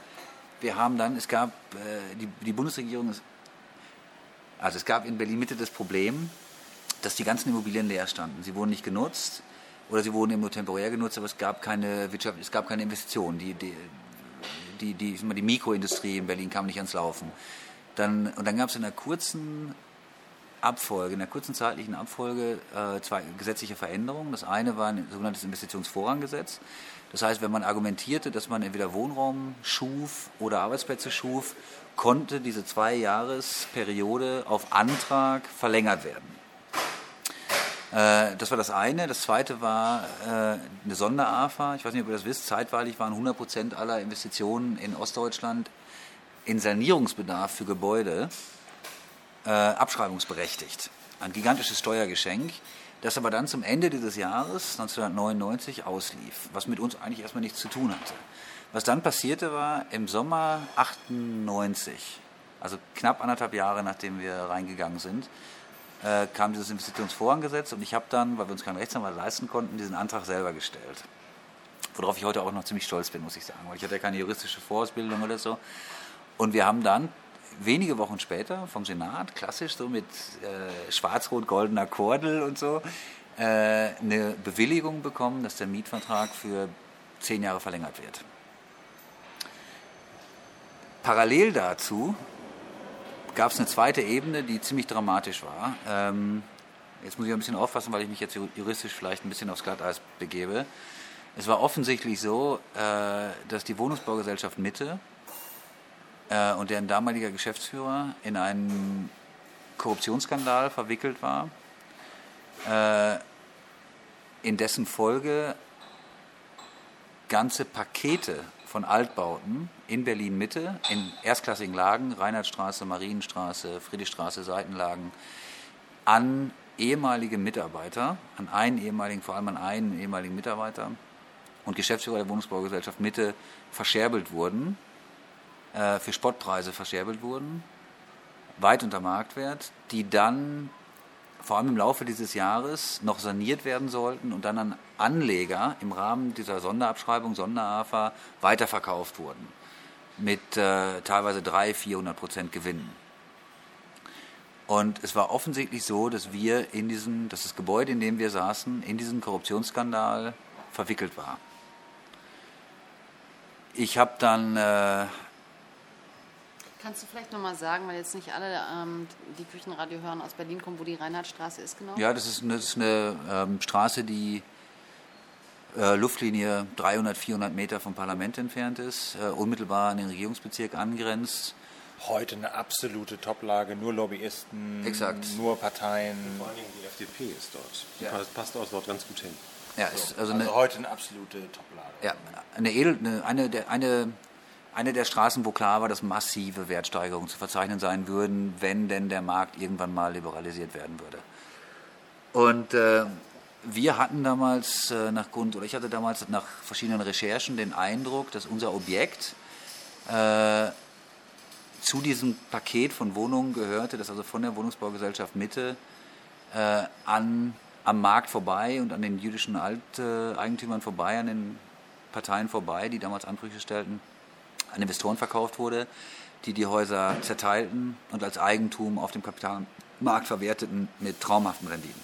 Wir haben dann, es gab, äh, die, die Bundesregierung, ist, also es gab in Berlin Mitte das Problem, dass die ganzen Immobilien leer standen. Sie wurden nicht genutzt oder sie wurden eben nur temporär genutzt, aber es gab keine Wirtschaft, es gab keine Investitionen. Die, die, die, die, die Mikroindustrie in Berlin kam nicht ans Laufen. Dann, und dann gab es in einer kurzen Abfolge, in einer kurzen zeitlichen Abfolge äh, zwei gesetzliche Veränderungen. Das eine war ein sogenanntes Investitionsvorranggesetz. Das heißt, wenn man argumentierte, dass man entweder Wohnraum schuf oder Arbeitsplätze schuf, konnte diese Zwei-Jahres-Periode auf Antrag verlängert werden. Äh, das war das eine. Das zweite war äh, eine Sonder-AFA. Ich weiß nicht, ob ihr das wisst. Zeitweilig waren 100 Prozent aller Investitionen in Ostdeutschland in Sanierungsbedarf für Gebäude äh, abschreibungsberechtigt. Ein gigantisches Steuergeschenk das aber dann zum Ende dieses Jahres, 1999, auslief, was mit uns eigentlich erstmal nichts zu tun hatte. Was dann passierte war, im Sommer 98, also knapp anderthalb Jahre nachdem wir reingegangen sind, äh, kam dieses Investitionsvorangesetz und ich habe dann, weil wir uns keinen Rechtsanwalt leisten konnten, diesen Antrag selber gestellt. Worauf ich heute auch noch ziemlich stolz bin, muss ich sagen, weil ich hatte ja keine juristische Vorausbildung oder so. Und wir haben dann wenige Wochen später vom Senat, klassisch so mit äh, schwarz-rot-goldener Kordel und so, äh, eine Bewilligung bekommen, dass der Mietvertrag für zehn Jahre verlängert wird. Parallel dazu gab es eine zweite Ebene, die ziemlich dramatisch war. Ähm, jetzt muss ich ein bisschen aufpassen, weil ich mich jetzt juristisch vielleicht ein bisschen aufs Glatteis begebe. Es war offensichtlich so, äh, dass die Wohnungsbaugesellschaft Mitte äh, und deren damaliger Geschäftsführer in einen Korruptionsskandal verwickelt war, äh, in dessen Folge ganze Pakete von Altbauten in Berlin Mitte, in erstklassigen Lagen, Reinhardtstraße, Marienstraße, Friedrichstraße, Seitenlagen, an ehemalige Mitarbeiter, an einen ehemaligen, vor allem an einen ehemaligen Mitarbeiter und Geschäftsführer der Wohnungsbaugesellschaft Mitte verscherbelt wurden, äh, für Spottpreise verscherbelt wurden, weit unter Marktwert, die dann vor allem im Laufe dieses Jahres noch saniert werden sollten und dann an Anleger im Rahmen dieser Sonderabschreibung, Sonderafa, weiterverkauft wurden. Mit äh, teilweise 300, 400 Prozent Gewinnen. Und es war offensichtlich so, dass wir in diesen, dass das Gebäude, in dem wir saßen, in diesen Korruptionsskandal verwickelt war. Ich habe dann äh, Kannst du vielleicht nochmal sagen, weil jetzt nicht alle, ähm, die Küchenradio hören, aus Berlin kommen, wo die Reinhardtstraße ist genau? Ja, das ist eine, das ist eine ähm, Straße, die äh, Luftlinie 300, 400 Meter vom Parlament entfernt ist, äh, unmittelbar an den Regierungsbezirk angrenzt. Heute eine absolute Toplage, nur Lobbyisten, Exakt. nur Parteien. Vor allen Dingen die FDP ist dort. Die Ja. passt- passt dort ganz gut hin. Ja, ist also Also, eine, heute eine absolute Toplage. ja, eine, Edel, eine, eine, der, eine, eine der Straßen, wo klar war, dass massive Wertsteigerungen zu verzeichnen sein würden, wenn denn der Markt irgendwann mal liberalisiert werden würde. Und äh, wir hatten damals äh, nach Grund, oder ich hatte damals nach verschiedenen Recherchen den Eindruck, dass unser Objekt äh, zu diesem Paket von Wohnungen gehörte, das also von der Wohnungsbaugesellschaft Mitte äh, an, am Markt vorbei und an den jüdischen Alteigentümern vorbei, an den Parteien vorbei, die damals Ansprüche stellten, an Investoren verkauft wurde, die die Häuser zerteilten und als Eigentum auf dem Kapitalmarkt verwerteten mit traumhaften Renditen.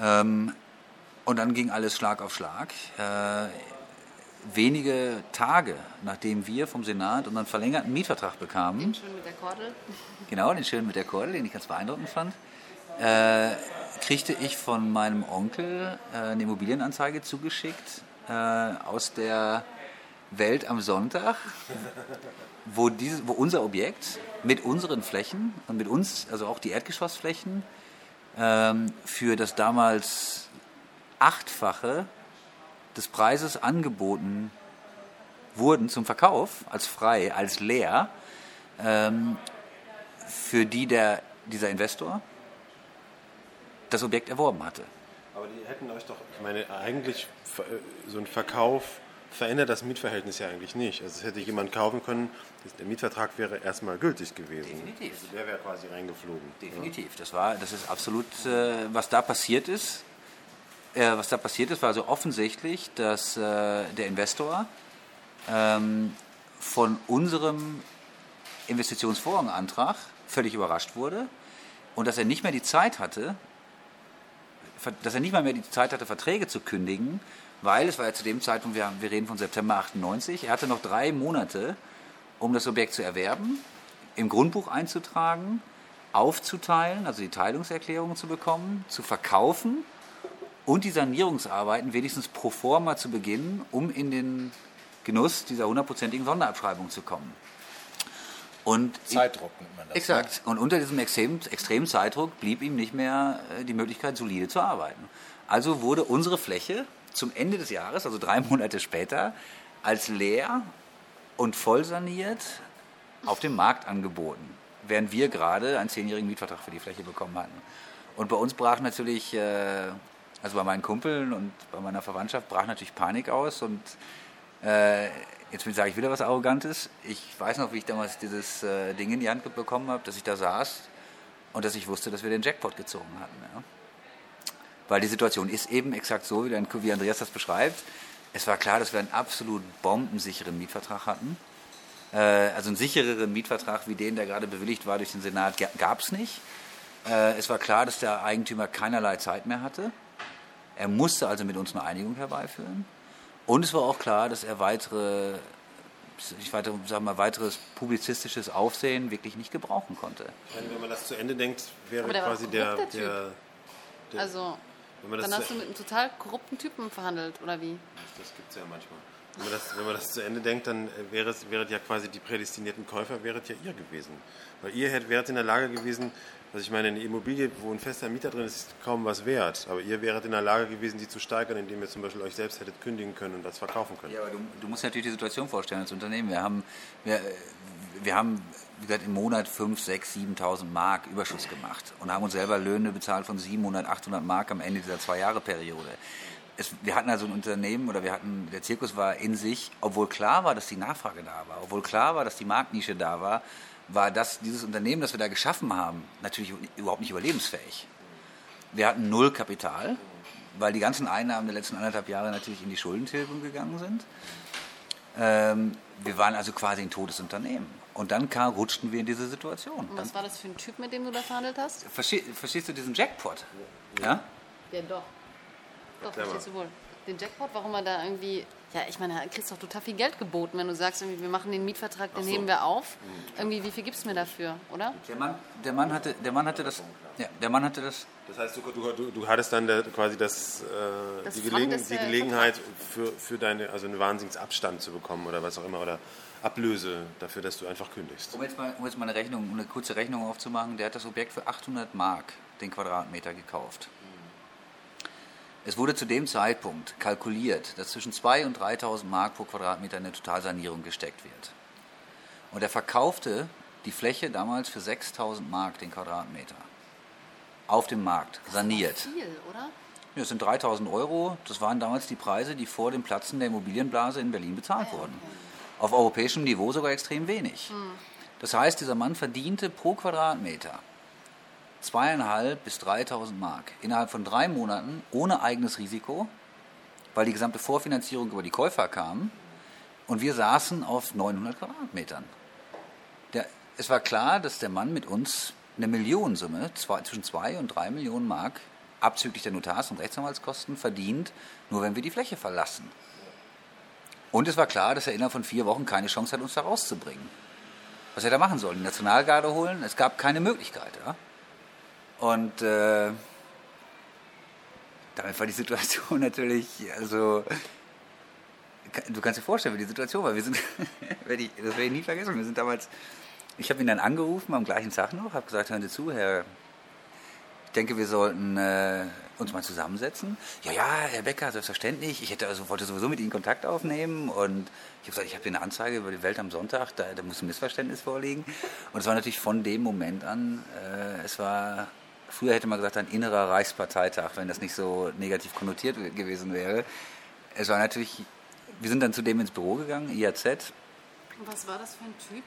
Ähm, und dann ging alles Schlag auf Schlag. Äh, wenige Tage nachdem wir vom Senat unseren verlängerten Mietvertrag bekamen, Schön mit der Kordel. genau, den schönen mit der Kordel, den ich ganz beeindruckend fand, äh, kriegte ich von meinem Onkel äh, eine Immobilienanzeige zugeschickt äh, aus der Welt am Sonntag, wo, dieses, wo unser Objekt mit unseren Flächen und mit uns, also auch die Erdgeschossflächen, ähm, für das damals achtfache des Preises angeboten wurden zum Verkauf, als frei, als leer, ähm, für die der, dieser Investor das Objekt erworben hatte. Aber die hätten euch doch, ich meine, eigentlich so ein Verkauf verändert das Mietverhältnis ja eigentlich nicht. Also es hätte jemand kaufen können, der Mietvertrag wäre erstmal gültig gewesen. Definitiv. Also der wäre quasi reingeflogen. Definitiv. Das war, das ist absolut, äh, was da passiert ist. Äh, was da passiert ist, war also offensichtlich, dass äh, der Investor ähm, von unserem Investitionsvorantrag völlig überrascht wurde und dass er nicht mehr die Zeit hatte, dass er nicht mal mehr die Zeit hatte, Verträge zu kündigen, weil es war ja zu dem Zeitpunkt, wir, wir reden von September 98, er hatte noch drei Monate, um das Objekt zu erwerben, im Grundbuch einzutragen, aufzuteilen, also die Teilungserklärungen zu bekommen, zu verkaufen und die Sanierungsarbeiten wenigstens pro forma zu beginnen, um in den Genuss dieser hundertprozentigen Sonderabschreibung zu kommen. Und Zeitdruck nennt man das. Exakt. Und unter diesem extremen, extremen Zeitdruck blieb ihm nicht mehr äh, die Möglichkeit, solide zu arbeiten. Also wurde unsere Fläche zum Ende des Jahres, also drei Monate später, als leer und voll saniert auf dem Markt angeboten, während wir gerade einen zehnjährigen Mietvertrag für die Fläche bekommen hatten. Und bei uns brach natürlich, äh, also bei meinen Kumpeln und bei meiner Verwandtschaft brach natürlich Panik aus und äh, jetzt sagen, ich wieder was Arrogantes. Ich weiß noch, wie ich damals dieses äh, Ding in die Hand bekommen habe, dass ich da saß und dass ich wusste, dass wir den Jackpot gezogen hatten. Ja. Weil die Situation ist eben exakt so, wie, Andreas das beschreibt. Es war klar, dass wir einen absolut bombensicheren Mietvertrag hatten. Äh, also einen sichereren Mietvertrag wie den, der gerade bewilligt war durch den Senat, gab es nicht. Äh, es war klar, dass der Eigentümer keinerlei Zeit mehr hatte. Er musste also mit uns eine Einigung herbeiführen. Und es war auch klar, dass er weitere, ich weiter, sagen mal, weiteres publizistisches Aufsehen wirklich nicht gebrauchen konnte. Wenn man das zu Ende denkt, wäre quasi der, der der, der Also, dann hast du mit einem total korrupten Typen verhandelt, oder wie? das gibt es ja manchmal. Wenn man, das, wenn man das zu Ende denkt, dann äh, wäre es wäret ja quasi die prädestinierten Käufer, wäret ja ihr gewesen. Weil ihr hättet, wäret in der Lage gewesen, also ich meine, eine Immobilie, wo ein fester Mieter drin ist, ist kaum was wert. Aber ihr wäret in der Lage gewesen, die zu steigern, indem ihr zum Beispiel euch selbst hättet kündigen können und das verkaufen können. Ja, aber du, du musst dir natürlich die Situation vorstellen als Unternehmen. Wir haben, wir, wir haben wie gesagt, im Monat 5, 6, 7.000 Mark Überschuss gemacht und haben uns selber Löhne bezahlt von 700, 800 Mark am Ende dieser zwei Jahre Periode. Es, wir hatten also ein Unternehmen oder wir hatten, der Zirkus war in sich, obwohl klar war, dass die Nachfrage da war, obwohl klar war, dass die Marktnische da war, war das, dieses Unternehmen, das wir da geschaffen haben, natürlich überhaupt nicht überlebensfähig. Wir hatten null Kapital, weil die ganzen Einnahmen der letzten anderthalb Jahre natürlich in die Schuldentilgung gegangen sind. Ähm, wir waren also quasi ein totes Unternehmen. Und dann kam, rutschten wir in diese Situation. Und was dann, war das für ein Typ, mit dem du da verhandelt hast? Versteh, verstehst du diesen Jackpot? Ja? Ja, doch. Doch, verstehst du wohl. Den Jackpot, warum er da irgendwie. Ja, ich meine, da kriegst doch total viel Geld geboten, wenn du sagst, irgendwie, wir machen den Mietvertrag, den so. heben wir auf. Irgendwie, wie viel gibst du mir dafür, oder? Der Mann, der Mann, hatte, der Mann hatte das. Ja, der Mann hatte das. Das heißt, du, du, du hattest dann der, quasi das, äh, das die, Gelegen, die Gelegenheit für, für deine, also einen Wahnsinnsabstand zu bekommen oder was auch immer, oder Ablöse dafür, dass du einfach kündigst. Um jetzt mal, um jetzt mal eine Rechnung, eine kurze Rechnung aufzumachen, der hat das Objekt für 800 Mark den Quadratmeter gekauft. Es wurde zu dem Zeitpunkt kalkuliert, dass zwischen 2.000 und 3.000 Mark pro Quadratmeter in eine Totalsanierung gesteckt wird. Und er verkaufte die Fläche damals für 6.000 Mark den Quadratmeter. Auf dem Markt, saniert. Das ist viel, oder? Ja, das sind 3.000 Euro. Das waren damals die Preise, die vor dem Platzen der Immobilienblase in Berlin bezahlt ah, wurden. Auf europäischem Niveau sogar extrem wenig. Hm. Das heißt, dieser Mann verdiente pro Quadratmeter zweieinhalb bis 3.000 Mark innerhalb von drei Monaten ohne eigenes Risiko, weil die gesamte Vorfinanzierung über die Käufer kam und wir saßen auf 900 Quadratmetern. Der, es war klar, dass der Mann mit uns eine Millionensumme zwei, zwischen 2 und 3 Millionen Mark abzüglich der Notars- und Rechtsanwaltskosten verdient, nur wenn wir die Fläche verlassen. Und es war klar, dass er innerhalb von vier Wochen keine Chance hat, uns da rauszubringen. Was er machen sollen? Die Nationalgarde holen? Es gab keine Möglichkeit. Ja? Und äh, damit war die Situation natürlich, also du kannst dir vorstellen, wie die Situation war. Wir sind, das werde ich nie vergessen, wir sind damals, ich habe ihn dann angerufen am gleichen Tag noch, habe gesagt, hören Sie zu, Herr, ich denke, wir sollten äh, uns mal zusammensetzen. Ja, ja, Herr Becker, selbstverständlich. Ich hätte also, wollte sowieso mit Ihnen Kontakt aufnehmen und ich habe gesagt, ich habe hier eine Anzeige über die Welt am Sonntag, da, da muss ein Missverständnis vorliegen. Und es war natürlich von dem Moment an, äh, es war Früher hätte man gesagt, ein innerer Reichsparteitag, wenn das nicht so negativ konnotiert gewesen wäre. Es war natürlich, wir sind dann zu dem ins Büro gegangen, IAZ. Und was war das für ein Typ?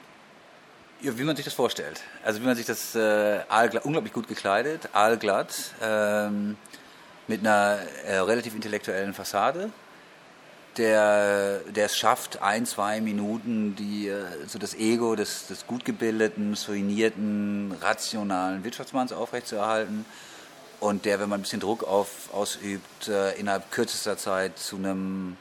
Ja, wie man sich das vorstellt. Also wie man sich das äh, unglaublich gut gekleidet, aalglatt, ähm, mit einer äh, relativ intellektuellen Fassade, der, der es schafft, ein, zwei Minuten die, äh, so das Ego des, des gut gebildeten, soignierten, rationalen Wirtschaftsmanns aufrechtzuerhalten und der, wenn man ein bisschen Druck auf, ausübt, äh, innerhalb kürzester Zeit zu einem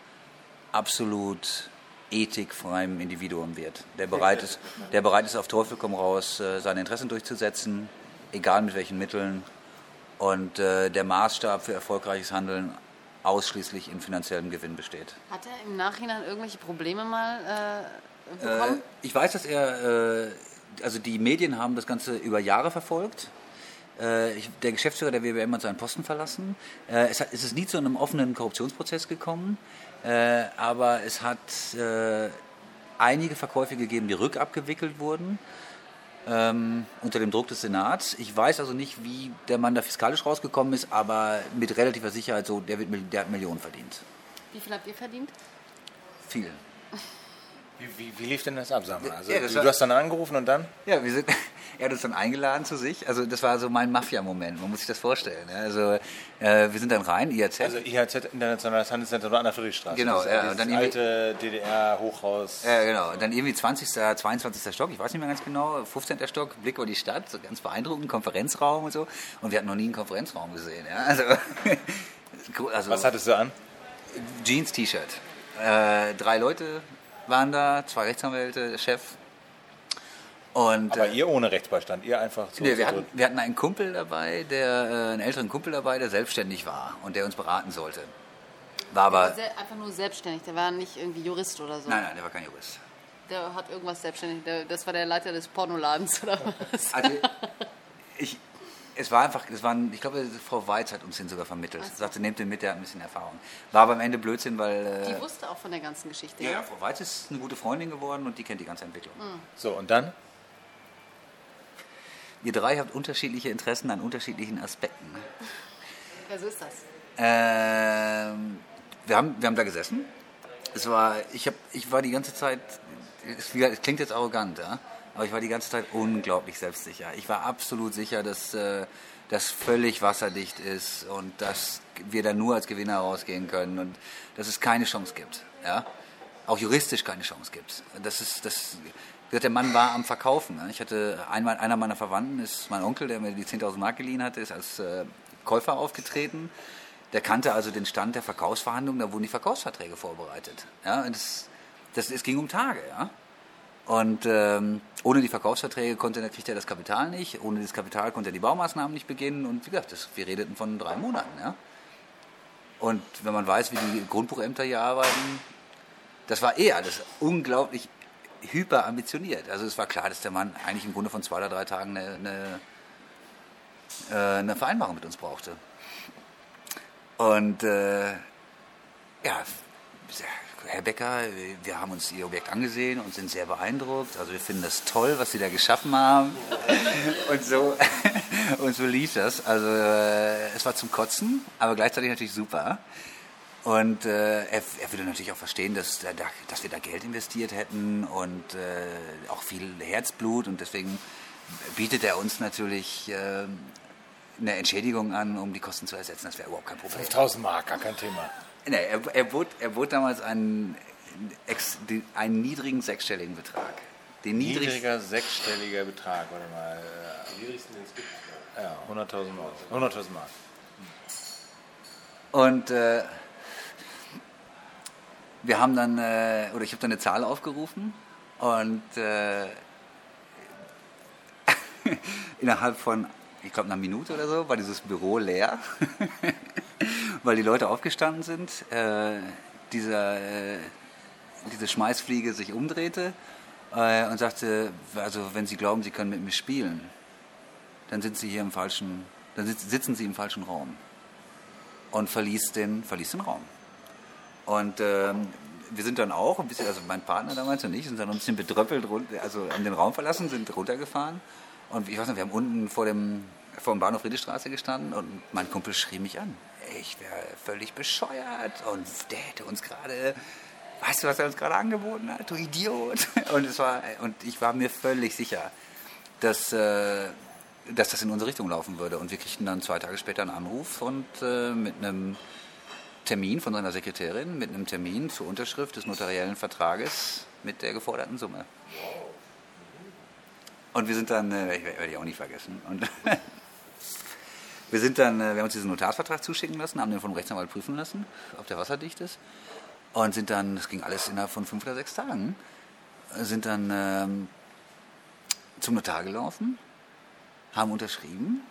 absolut ethikfreiem Individuum wird, der bereit ist, der bereit ist auf Teufel komm raus, äh, seine Interessen durchzusetzen, egal mit welchen Mitteln. Und der Maßstab für erfolgreiches Handeln ausschließlich in finanziellem Gewinn besteht. Hat er im Nachhinein irgendwelche Probleme mal äh, bekommen? Äh, ich weiß, dass er, äh, also die Medien haben das Ganze über Jahre verfolgt. Äh, ich, der Geschäftsführer der WWM hat seinen Posten verlassen. Äh, es, hat, es, ist nie zu einem offenen Korruptionsprozess gekommen, äh, aber es hat einige Verkäufe gegeben, die rückabgewickelt wurden ähm, unter dem Druck des Senats. Ich weiß also nicht, wie der Mann da fiskalisch rausgekommen ist, aber mit relativer Sicherheit so, der, wird, der hat Millionen verdient. Wie viel habt ihr verdient? Viel. Wie, wie, wie, lief denn das ab, sag mal? Also, ja, du, war, hast dann angerufen und dann? Ja, wir sind, er hat uns dann eingeladen zu sich. Also das war so mein Mafia-Moment, man muss sich das vorstellen. Also äh, wir sind dann rein, IAZ. Also IAZ, Internationales Handelszentrum an der Friedrichstraße. Genau. Das ja, und dann alte DDR-Hochhaus. Ja, genau. Und dann irgendwie 20., 22. Stock, ich weiß nicht mehr ganz genau, 15. Stock, Blick über die Stadt, so ganz beeindruckend, Konferenzraum und so. Und wir hatten noch nie einen Konferenzraum gesehen. Ja? Also, also, Was hattest du an? Jeans-T-Shirt. Äh, drei Leute waren da, zwei Rechtsanwälte, der Chef. Und, Aber äh, ihr ohne Rechtsbeistand, ihr einfach so. Nee, wir, hatten, wir hatten einen Kumpel dabei, der, äh, einen älteren Kumpel dabei, der selbstständig war und der uns beraten sollte. War aber. einfach nur selbstständig, der war nicht irgendwie Jurist oder so. Nein, nein, der war kein Jurist. Der hat irgendwas selbstständig, der, das war der Leiter des Pornoladens oder was? Also, ich, es war einfach, es waren, ich glaube, Frau Weiz hat uns den sogar vermittelt. Sie sagte, nehmt den mit, der hat ein bisschen Erfahrung. War aber am Ende Blödsinn, weil. Äh, Die wusste auch von der ganzen Geschichte. ja, ja, Frau Weiz ist eine gute Freundin geworden und die kennt die ganze Entwicklung. So, und dann? Ihr drei habt unterschiedliche Interessen an unterschiedlichen Aspekten. Ja, so ist das. Ähm, wir, haben, wir haben da gesessen. Es war, ich, hab, ich war die ganze Zeit, es klingt jetzt arrogant, ja? Aber ich war die ganze Zeit unglaublich selbstsicher. Ich war absolut sicher, dass äh, das völlig wasserdicht ist und dass wir da nur als Gewinner rausgehen können und dass es keine Chance gibt. Ja? Auch juristisch keine Chance gibt. Das ist, das, der Mann war am Verkaufen. ne? Ich hatte einmal, einer meiner Verwandten ist mein Onkel, der mir die 10.000 Mark geliehen hatte, ist als äh, Käufer aufgetreten. Der kannte also den Stand der Verkaufsverhandlungen, da wurden die Verkaufsverträge vorbereitet. Ja, und das, das, es ging um Tage. Ja? Und ähm, ohne die Verkaufsverträge konnte, kriegt er das Kapital nicht, ohne das Kapital konnte er die Baumaßnahmen nicht beginnen und wie gesagt, das, wir redeten von drei Monaten. Ja? Und wenn man weiß, wie die Grundbuchämter hier arbeiten, das war eh alles unglaublich hyper ambitioniert. Also es war klar, dass der Mann eigentlich im Grunde von zwei oder drei Tagen eine, eine, äh, eine Vereinbarung mit uns brauchte. Und äh, ja, Herr Becker, wir haben uns Ihr Objekt angesehen und sind sehr beeindruckt. Also wir finden das toll, was Sie da geschaffen haben. Und so, und so lief das. Also äh, es war zum Kotzen, aber gleichzeitig natürlich super. Und äh, er, er würde natürlich auch verstehen, dass, da, dass wir da Geld investiert hätten und äh, auch viel Herzblut. Und deswegen bietet er uns natürlich äh, eine Entschädigung an, um die Kosten zu ersetzen. Das wäre überhaupt kein Problem. 5000 Mark, gar kein Thema. Nee, er, er, bot, er bot damals einen, einen niedrigen sechsstelligen Betrag. Den niedrigsten. Niedriger sechsstelliger Betrag, warte mal. äh, niedrigsten, den es gibt. Ja, 100.000 Mark. 100.000 Mark. Und äh, wir haben dann, äh, oder ich habe dann eine Zahl aufgerufen und äh, innerhalb von, ich glaube, einer Minute oder so war dieses Büro leer, weil die Leute aufgestanden sind. Äh, dieser, äh, diese Schmeißfliege sich umdrehte äh, und sagte, also wenn Sie glauben, Sie können mit mir spielen, dann sind Sie hier im falschen, dann sitz, sitzen Sie im falschen Raum und verließ den, verließ den Raum. Und ähm, wir sind dann auch ein bisschen, also mein Partner damals und ich, sind dann ein bisschen bedröppelt, also haben den Raum verlassen, sind runtergefahren. Und ich weiß nicht, wir haben unten vor dem, vor dem Bahnhof Friedrichstraße gestanden und mein Kumpel schrie mich an. Ich wäre völlig bescheuert und der hätte uns gerade, weißt du, was er uns gerade angeboten hat, du Idiot. Und, es war, und ich war mir völlig sicher, dass, äh, dass das in unsere Richtung laufen würde. Und wir kriegten dann zwei Tage später einen Anruf und äh, mit einem Termin von seiner Sekretärin, mit einem Termin zur Unterschrift des notariellen Vertrages mit der geforderten Summe. Und wir sind dann, äh, ich werde ich auch nicht vergessen, und wir sind dann, äh, wir haben uns diesen Notarvertrag zuschicken lassen, haben den vom Rechtsanwalt prüfen lassen, ob der wasserdicht ist. Und sind dann, das ging alles innerhalb von fünf oder sechs Tagen, äh, sind dann ähm, zum Notar gelaufen, haben unterschrieben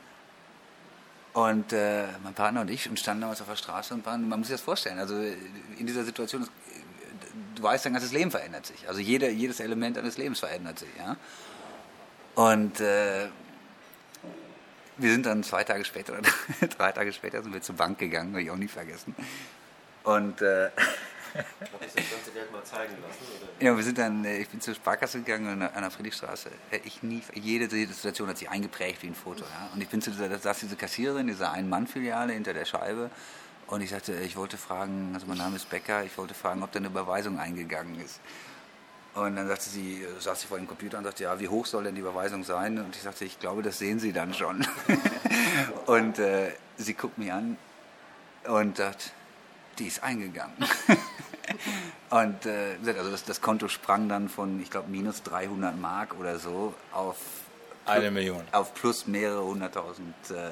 und äh, mein Partner und ich standen damals auf der Straße und waren, man muss sich das vorstellen, also in dieser Situation, du weißt, dein ganzes Leben verändert sich. Also jeder, jedes Element deines Lebens verändert sich. Ja? Und äh, wir sind dann zwei Tage später, oder drei Tage später sind wir zur Bank gegangen, habe ich auch nie vergessen. Und äh, lassen? Ja, wir sind dann, äh, ich bin zur Sparkasse gegangen an der, Friedrichstraße. Ich nie, jede Situation hat sich eingeprägt wie ein Foto. Ja? Und ich bin zu dieser, da saß diese Kassiererin, dieser Ein-Mann-Filiale hinter der Scheibe. Und ich sagte, ich wollte fragen, also mein Name ist Becker, ich wollte fragen, ob da eine Überweisung eingegangen ist. Und dann sagte sie, äh, saß sie vor dem Computer und sagte, ja, wie hoch soll denn die Überweisung sein? Und ich sagte, ich glaube, das sehen Sie dann schon. und äh, sie guckt mich an und sagt, die ist eingegangen. und äh, also das, das Konto sprang dann von, ich glaube, minus 300 Mark oder so auf Eine Million. auf plus mehrere hunderttausend. Äh,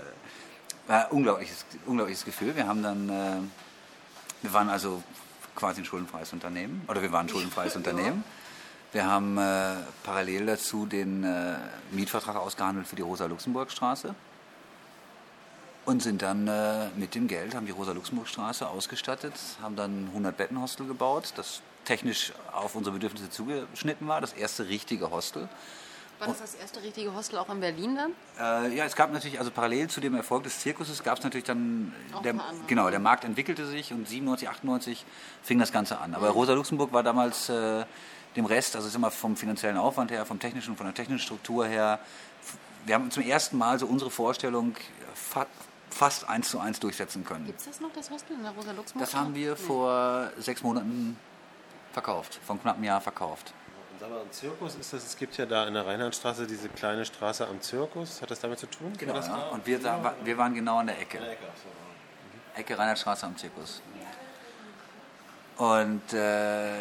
war unglaubliches, unglaubliches Gefühl. Wir haben dann, äh, wir waren also quasi ein schuldenfreies Unternehmen, oder wir waren ein schuldenfreies Unternehmen. Wir haben äh, parallel dazu den äh, Mietvertrag ausgehandelt für die Rosa-Luxemburg-Straße und sind dann äh, mit dem Geld, haben die Rosa-Luxemburg-Straße ausgestattet, haben dann 100 Bettenhostel gebaut, das technisch auf unsere Bedürfnisse zugeschnitten war, das erste richtige Hostel. War das das erste richtige Hostel auch in Berlin dann? Äh, ja, es gab natürlich, also parallel zu dem Erfolg des Zirkuses gab es natürlich dann, der, genau, der Markt entwickelte sich und 97, 98 fing das Ganze an. Aber Rosa Luxemburg war damals äh, dem Rest, also ist immer vom finanziellen Aufwand her, vom technischen, von der technischen Struktur her, wir haben zum ersten Mal so unsere Vorstellung fa fast eins zu eins durchsetzen können. Gibt es das noch, das Hostel in der Rosa Luxemburg? Das haben wir vor sechs Monaten verkauft, vor einem knappen Jahr verkauft. Und sag mal, ein Zirkus ist das, es gibt ja da in der Rheinlandstraße diese kleine Straße am Zirkus. Hat das damit zu tun? Genau, das ja. Und wir, da, wir waren genau an der Ecke. Ecke, so. Ecke Rheinlandstraße am Zirkus. Und äh,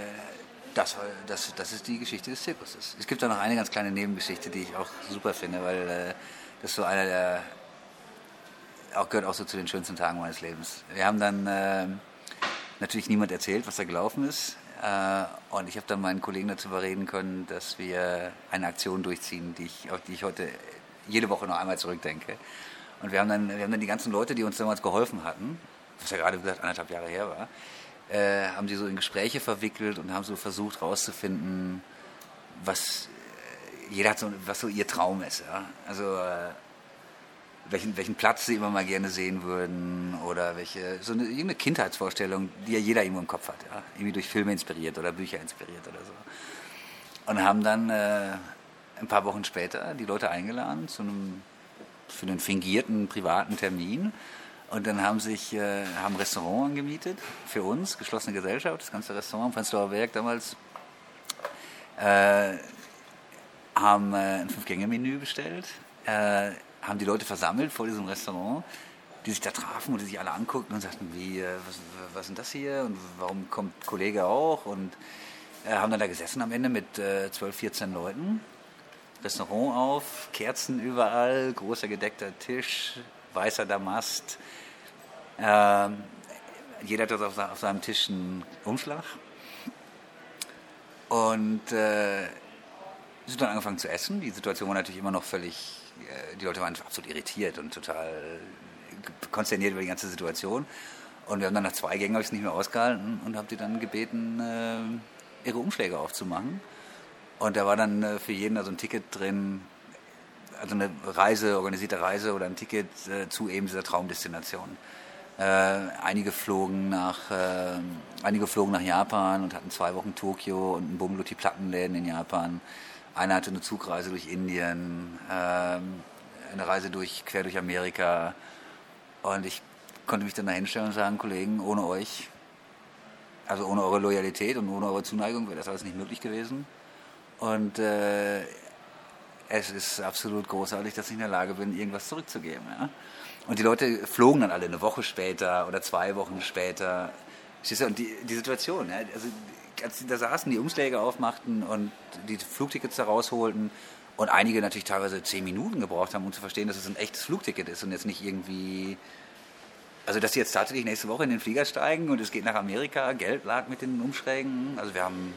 das, das, das ist die Geschichte des Zirkuses. Es gibt da noch eine ganz kleine Nebengeschichte, die ich auch super finde, weil äh, das so einer der, auch gehört auch so zu den schönsten Tagen meines Lebens. Wir haben dann äh, natürlich niemand erzählt, was da gelaufen ist. Äh, und ich habe dann meinen Kollegen dazu überreden können, dass wir eine Aktion durchziehen, die ich, auf die ich heute jede Woche noch einmal zurückdenke. Und wir haben dann, wir haben dann die ganzen Leute, die uns damals geholfen hatten, was ja gerade gesagt anderthalb Jahre her war, äh, haben die so in Gespräche verwickelt und haben so versucht herauszufinden, was äh, jeder hat so, was so ihr Traum ist. Ja? Also äh, welchen, welchen Platz sie immer mal gerne sehen würden oder welche so eine, irgendeine Kindheitsvorstellung, die ja jeder irgendwo im Kopf hat, ja? irgendwie durch Filme inspiriert oder Bücher inspiriert oder so. Und haben dann äh, ein paar Wochen später die Leute eingeladen zu einem für einen fingierten privaten Termin. Und dann haben sich äh, haben Restaurant angemietet für uns, geschlossene Gesellschaft, das ganze Restaurant am Prenzlauer Berg damals. Äh, haben äh, ein Fünf-Gänge-Menü bestellt, äh, haben die Leute versammelt vor diesem Restaurant, die sich da trafen und die sich alle anguckten und sagten, wie, äh, was, was ist das hier und warum kommt Kollege auch? Und äh, haben dann da gesessen am Ende mit äh, 12, 14 Leuten. Restaurant auf, Kerzen überall, großer gedeckter Tisch, weißer Damast. Ähm, jeder hat auf, auf seinem Tisch einen Umschlag. Und äh, sind dann angefangen zu essen. Die Situation war natürlich immer noch völlig, äh, die Leute waren absolut irritiert und total konsterniert über die ganze Situation. Und wir haben dann nach zwei Gängen habe ich es nicht mehr ausgehalten und habe die dann gebeten, äh, ihre Umschläge aufzumachen. Und da war dann äh, für jeden also ein Ticket drin, also eine Reise, organisierte Reise oder ein Ticket äh, zu eben dieser Traumdestination. Äh, einige flogen nach äh, einige flogen nach Japan und hatten zwei Wochen Tokio und einen Bummel durch die Plattenläden in Japan. Einer hatte eine Zugreise durch Indien, ähm, eine Reise durch quer durch Amerika. Und ich konnte mich dann da hinstellen und sagen, Kollegen, ohne euch, also ohne eure Loyalität und ohne eure Zuneigung wäre das alles nicht möglich gewesen. Und äh, es ist absolut großartig, dass ich in der Lage bin, irgendwas zurückzugeben. Ja? Und die Leute flogen dann alle eine Woche später oder zwei Wochen später. Und die, die Situation, ja? also als die da saßen, die Umschläge aufmachten und die Flugtickets da rausholten und einige natürlich teilweise zehn Minuten gebraucht haben, um zu verstehen, dass es ein echtes Flugticket ist und jetzt nicht irgendwie also, dass sie jetzt tatsächlich nächste Woche in den Flieger steigen und es geht nach Amerika, Geld lag mit den Umschlägen. Also, wir haben,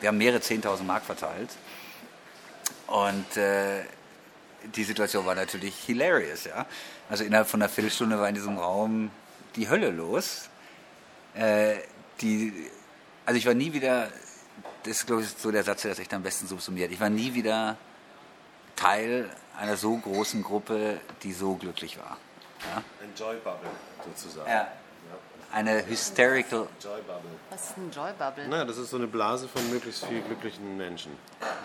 wir haben mehrere 10.000 Mark verteilt. Und äh, die Situation war natürlich hilarious, ja. Also, innerhalb von einer Viertelstunde war in diesem Raum die Hölle los. Äh, die, also, ich war nie wieder, das ist, glaube ich, so der Satz, der das echt am besten subsumiert. Ich war nie wieder Teil einer so großen Gruppe, die so glücklich war. Ja? Enjoy Bubble sozusagen. Ja. Eine hysterical. Joy Bubble. Was ist ein Joy Bubble? Naja, das ist so eine Blase von möglichst viel glücklichen Menschen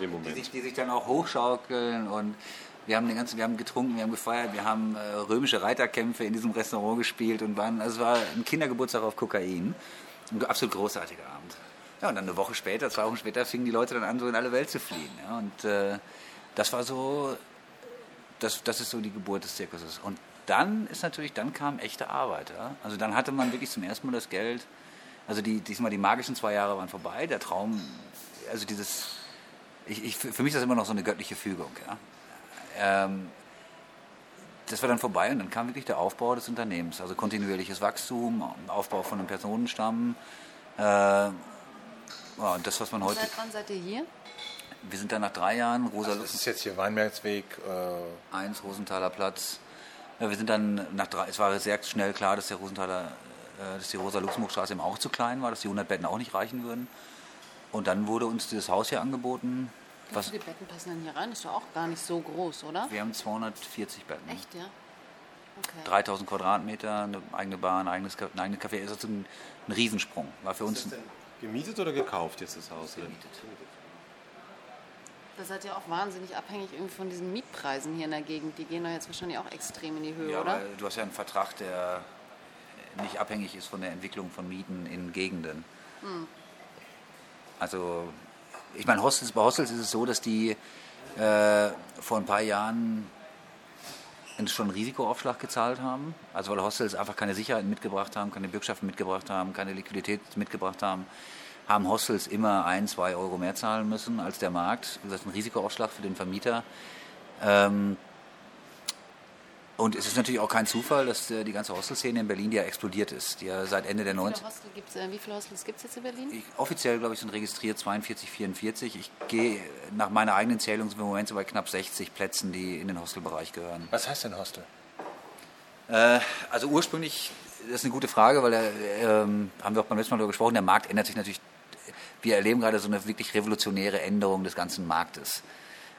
im Die Moment. sich, die sich dann auch hochschaukeln und wir haben den ganzen, wir haben getrunken, wir haben gefeiert, wir haben äh, römische Reiterkämpfe in diesem Restaurant gespielt und waren, also es war ein Kindergeburtstag auf Kokain. Ein absolut großartiger Abend. Ja, und dann eine Woche später, zwei Wochen später, fingen die Leute dann an, so in alle Welt zu fliehen. Ja, und äh, das war so, das, das ist so die Geburt des Zirkuses. Und dann ist natürlich, dann kam echte Arbeit. Ja? Also dann hatte man wirklich zum ersten Mal das Geld. Also die, diesmal die magischen zwei Jahre waren vorbei. Der Traum, also dieses, ich, ich, für mich ist das immer noch so eine göttliche Fügung. Ja? Ähm, das war dann vorbei und dann kam wirklich der Aufbau des Unternehmens. Also kontinuierliches Wachstum, Aufbau von einem Personenstamm. Äh, ja, und das, was man heute. Seit wann seid ihr hier? Wir sind dann nach drei Jahren, Rosa Das ist jetzt hier Weinbergsweg. Äh, 1, Rosenthaler Platz. Ja, wir sind dann nach drei, es war sehr schnell klar, dass der Rosenthaler, äh, dass die Rosa-Luxemburg-Straße eben auch zu klein war, dass die 100 Betten auch nicht reichen würden. Und dann wurde uns dieses Haus hier angeboten Wie viele Betten passen denn hier rein? Ist doch auch gar nicht so groß, oder? Wir haben 240 Betten. Echt, ja? Okay. 3000 Quadratmeter, eine eigene Bar, ein eigenes, ein eigenes Café. Das ist also ein, ein Riesensprung. War für uns das gemietet oder gekauft jetzt das Haus? Oder? Da seid ihr auch wahnsinnig abhängig irgendwie von diesen Mietpreisen hier in der Gegend. Die gehen doch jetzt wahrscheinlich auch extrem in die Höhe, Ja, oder? weil du hast ja einen Vertrag, der nicht abhängig ist von der Entwicklung von Mieten in Gegenden. Also, ich meine, Hostels, bei Hostels ist es so, dass die äh, vor ein paar Jahren schon einen Risikoaufschlag gezahlt haben. Also weil Hostels einfach keine Sicherheiten mitgebracht haben, keine Bürgschaften mitgebracht haben, keine Liquidität mitgebracht haben, haben Hostels immer ein, zwei Euro mehr zahlen müssen als der Markt. Das ist ein Risikoaufschlag für den Vermieter. Ähm, und es ist natürlich auch kein Zufall, dass äh, die ganze Hostelszene in Berlin die ja explodiert ist. Die ja seit Ende der Wie 90 viele, Hostel gibt's, äh, wie viele Hostels gibt es jetzt in Berlin? ich, offiziell, glaube ich, sind registriert 42, 44. Ich gehe nach meiner eigenen Zählung sind wir im Moment so bei knapp 60 Plätzen, die in den Hostelbereich gehören. Was heißt denn Hostel? Äh, also ursprünglich, das ist eine gute Frage, weil da ähm, haben wir auch beim letzten Mal darüber gesprochen, der Markt ändert sich natürlich. Wir erleben gerade so eine wirklich revolutionäre Änderung des ganzen Marktes.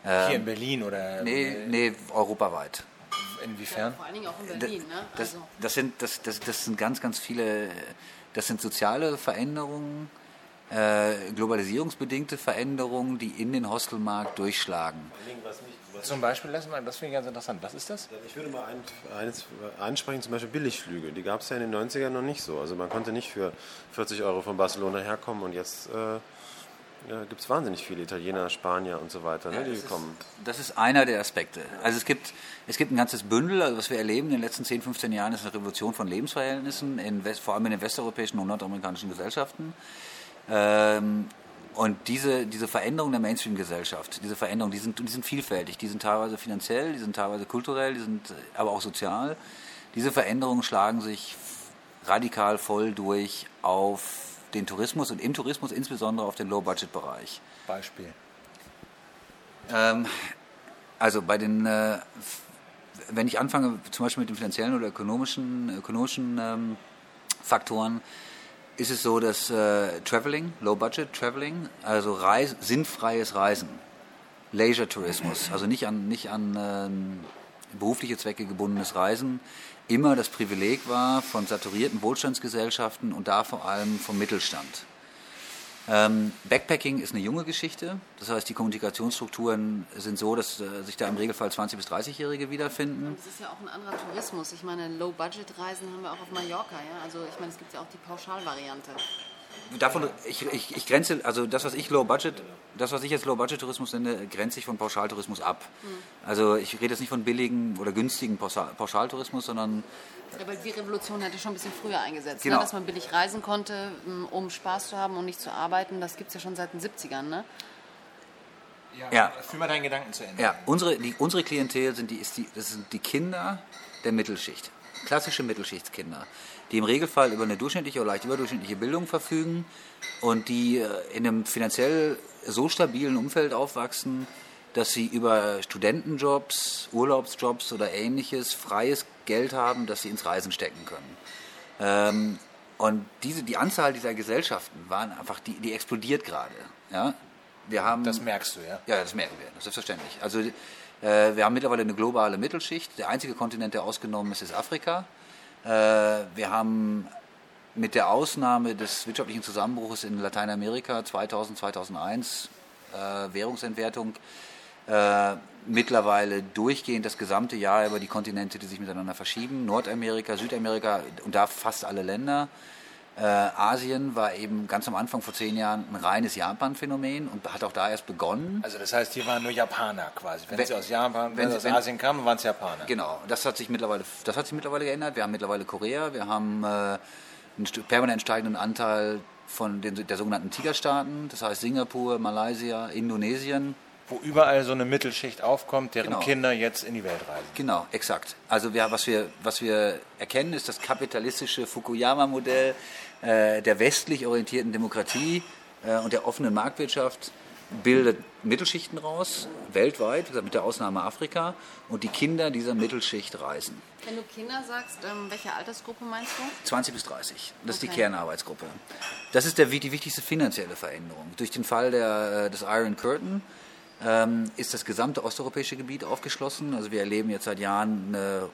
Hier in Berlin oder Nee, nee, europaweit. Inwiefern? Vor allen Dingen auch in Berlin, ne? Das, Also, das, sind, das, das, das sind ganz, ganz viele, das sind soziale Veränderungen, äh, globalisierungsbedingte Veränderungen, die in den Hostelmarkt durchschlagen. Zum Beispiel, lass mal, das finde ich ganz interessant. Was ist das? Ich würde mal ein, eines ansprechen, zum Beispiel Billigflüge. Die gab es ja in den 90ern noch nicht so. Also man konnte nicht für 40 Euro von Barcelona herkommen und jetzt äh, ja, gibt es wahnsinnig viele Italiener, Spanier und so weiter, ne, die kommen. Das ist einer der Aspekte. Also es gibt, es gibt ein ganzes Bündel, also was wir erleben in den letzten 10, 15 Jahren ist eine Revolution von Lebensverhältnissen, in West, vor allem in den westeuropäischen und nordamerikanischen Gesellschaften. Ähm, und diese, diese Veränderung der Mainstream-Gesellschaft, diese Veränderungen, die sind, die sind vielfältig. Die sind teilweise finanziell, die sind teilweise kulturell, die sind äh, aber auch sozial. Diese Veränderungen schlagen sich radikal voll durch auf den Tourismus und im Tourismus insbesondere auf den Low-Budget-Bereich. Beispiel. Ähm, also bei den, äh, wenn ich anfange, zum Beispiel mit den finanziellen oder ökonomischen, ökonomischen ähm, Faktoren, ist es so, dass äh, Traveling, Low-Budget Traveling, also Reis, sinnfreies Reisen, Leisure-Tourismus, also nicht an, nicht an ähm, berufliche Zwecke gebundenes Reisen, immer das Privileg war von saturierten Wohlstandsgesellschaften und da vor allem vom Mittelstand. Ähm, Backpacking ist eine junge Geschichte. Das heißt, die Kommunikationsstrukturen sind so, dass äh, sich da im Regelfall 20- bis 30-Jährige wiederfinden. es ist ja auch ein anderer Tourismus. Ich meine, Low-Budget-Reisen haben wir auch auf Mallorca, ja? Also ich meine, es gibt ja auch die Pauschalvariante. Davon, ich, ich, ich grenze, also das, was ich Low Budget, das, was ich jetzt Low Budget Tourismus nenne, grenze ich von Pauschaltourismus ab. Also ich rede jetzt nicht von billigen oder günstigen Pauschal- Pauschaltourismus, sondern Ja, weil die Revolution hätte schon ein bisschen früher eingesetzt, Genau. ne? dass man billig reisen konnte, um Spaß zu haben und nicht zu arbeiten. Das gibt es ja schon seit den 70ern, ne? Ja. Führ mal deinen Gedanken zu Ende. Ja, unsere, die, unsere Klientel sind die, ist die, das sind die Kinder der Mittelschicht. Klassische Mittelschichtskinder, die im Regelfall über eine durchschnittliche oder leicht überdurchschnittliche Bildung verfügen und die äh, in einem finanziell so stabilen Umfeld aufwachsen, dass sie über Studentenjobs, Urlaubsjobs oder ähnliches freies Geld haben, das sie ins Reisen stecken können. Ähm, und diese, die Anzahl dieser Gesellschaften waren einfach, die, die explodiert gerade. Ja? Wir haben Das merkst du, ja? ja, das merken wir, das ist selbstverständlich. Also äh, wir haben mittlerweile eine globale Mittelschicht. Der einzige Kontinent, der ausgenommen ist, ist Afrika. Äh, wir haben mit der Ausnahme des wirtschaftlichen Zusammenbruchs in Lateinamerika 2000, 2001, äh, Währungsentwertung, äh, mittlerweile durchgehend das gesamte Jahr über die Kontinente, die sich miteinander verschieben. Nordamerika, Südamerika und da fast alle Länder. Äh, Asien war eben ganz am Anfang vor zehn Jahren ein reines Japan-Phänomen und hat auch da erst begonnen. Also das heißt, hier waren nur Japaner quasi. Wenn, Wenn- sie aus Japan, wenn, wenn sie aus wenn- Asien kamen, waren es Japaner. Genau, das hat sich mittlerweile, das hat sich mittlerweile geändert. Wir haben mittlerweile Korea, wir haben äh, einen permanent steigenden Anteil von den, der sogenannten Tigerstaaten, das heißt Singapur, Malaysia, Indonesien. Wo überall so eine Mittelschicht aufkommt, deren Genau. Kinder jetzt in die Welt reisen. Genau, exakt. Also wir, was, wir, was wir erkennen, ist das kapitalistische Fukuyama-Modell der westlich orientierten Demokratie äh, und der offenen Marktwirtschaft bildet Mittelschichten raus, weltweit, mit der Ausnahme Afrika, und die Kinder dieser Mittelschicht reisen. Wenn du Kinder sagst, ähm, welche Altersgruppe meinst du? 20 bis 30. Das ist die Okay. Kernarbeitsgruppe. Das ist der, die wichtigste finanzielle Veränderung. Durch den Fall der, äh, des Iron Curtain ist das gesamte osteuropäische Gebiet aufgeschlossen. Also wir erleben jetzt seit Jahren eine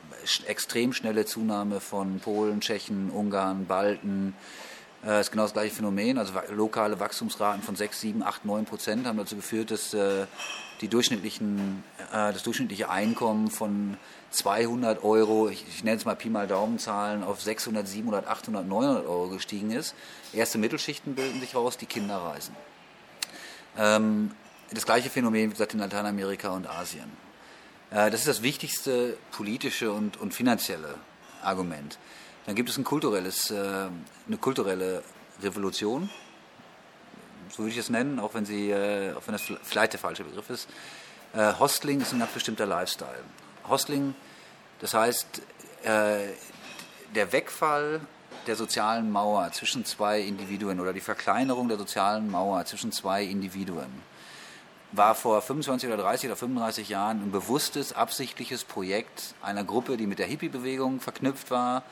extrem schnelle Zunahme von Polen, Tschechen, Ungarn, Balten. Äh, ist genau das gleiche Phänomen. Also lokale Wachstumsraten von 6, 7, 8, 9 Prozent haben dazu geführt, dass äh, die durchschnittlichen, äh, das durchschnittliche Einkommen von 200 Euro, ich, ich nenne es mal Pi mal Daumenzahlen, auf 600, 700, 800, 900 Euro gestiegen ist. Erste Mittelschichten bilden sich raus, die Kinder reisen. Ähm, das gleiche Phänomen, wie gesagt, in Lateinamerika und Asien. Äh, das ist das wichtigste politische und, und finanzielle Argument. Dann gibt es ein kulturelles, äh, eine kulturelle Revolution, so würde ich es nennen, auch wenn, sie, äh, auch wenn das vielleicht der falsche Begriff ist. Hostling ist ein ganz bestimmter Lifestyle. Hostling, das heißt, der Wegfall der sozialen Mauer zwischen zwei Individuen oder die Verkleinerung der sozialen Mauer zwischen zwei Individuen war vor 25 oder 30 oder 35 Jahren ein bewusstes, absichtliches Projekt einer Gruppe, die mit der Hippie-Bewegung verknüpft war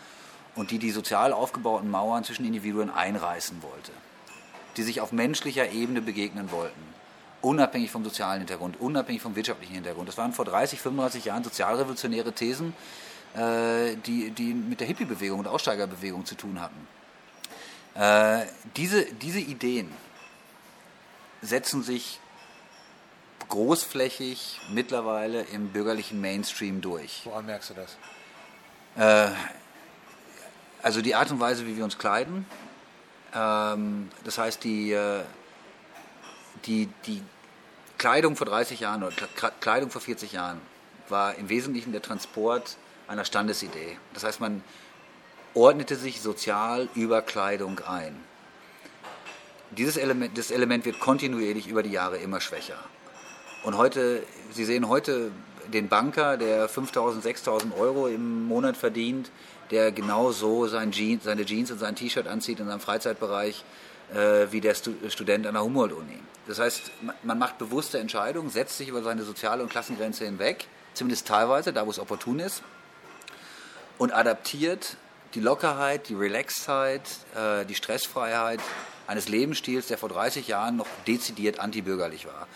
und die die sozial aufgebauten Mauern zwischen Individuen einreißen wollte, die sich auf menschlicher Ebene begegnen wollten, unabhängig vom sozialen Hintergrund, unabhängig vom wirtschaftlichen Hintergrund. Das waren vor 30, 35 Jahren sozialrevolutionäre Thesen, äh, die, die mit der Hippie-Bewegung und Aussteigerbewegung zu tun hatten. Äh, diese, diese Ideen setzen sich großflächig mittlerweile im bürgerlichen Mainstream durch. Woran merkst du das? Äh, also die Art und Weise, wie wir uns kleiden. Ähm, das heißt, die, äh, die, die Kleidung vor 30 Jahren oder Kleidung vor 40 Jahren war im Wesentlichen der Transport einer Standesidee. Das heißt, man ordnete sich sozial über Kleidung ein. Dieses Element, das Element wird kontinuierlich über die Jahre immer schwächer. Und heute, Sie sehen heute den Banker, der 5.000, 6.000 Euro im Monat verdient, der genau so sein Jeans, seine Jeans und sein T-Shirt anzieht in seinem Freizeitbereich äh, wie der Stu Student an der Humboldt-Uni. Das heißt, man macht bewusste Entscheidungen, setzt sich über seine soziale und Klassengrenze hinweg, zumindest teilweise, da wo es opportun ist, und adaptiert die Lockerheit, die Relaxedheit, äh, die Stressfreiheit eines Lebensstils, der vor 30 Jahren noch dezidiert antibürgerlich war.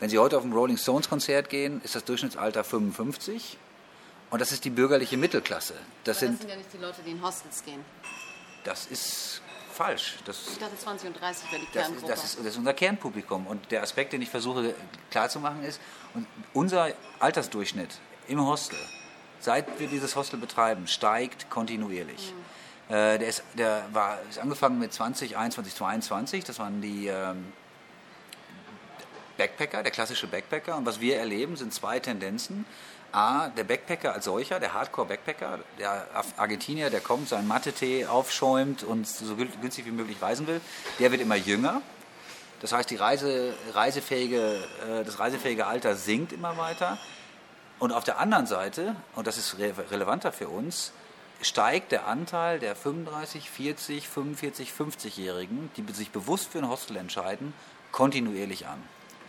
Wenn Sie heute auf ein Rolling Stones Konzert gehen, ist das Durchschnittsalter 55 und das ist die bürgerliche Mittelklasse. Das, sind, das sind ja nicht die Leute, die in Hostels gehen. Das ist falsch. Das, ich dachte 20 und 30 wäre die Kerngruppe. Das ist, das ist unser Kernpublikum. Und der Aspekt, den ich versuche klarzumachen, ist, unser Altersdurchschnitt im Hostel, seit wir dieses Hostel betreiben, steigt kontinuierlich. Mhm. Äh, der, ist, der war, ist angefangen mit 20, 21, 22. Das waren die ähm, Backpacker, der klassische Backpacker. Und was wir erleben, sind zwei Tendenzen. A, der Backpacker als solcher, der Hardcore-Backpacker, der Argentinier, der kommt, seinen Mathe-Tee aufschäumt und so günstig wie möglich reisen will, der wird immer jünger. Das heißt, die Reise, reisefähige, äh, das reisefähige Alter sinkt immer weiter. Und auf der anderen Seite, und das ist relevanter für uns, steigt der Anteil der 35, 40, 45, 50-Jährigen, die sich bewusst für ein Hostel entscheiden, kontinuierlich an.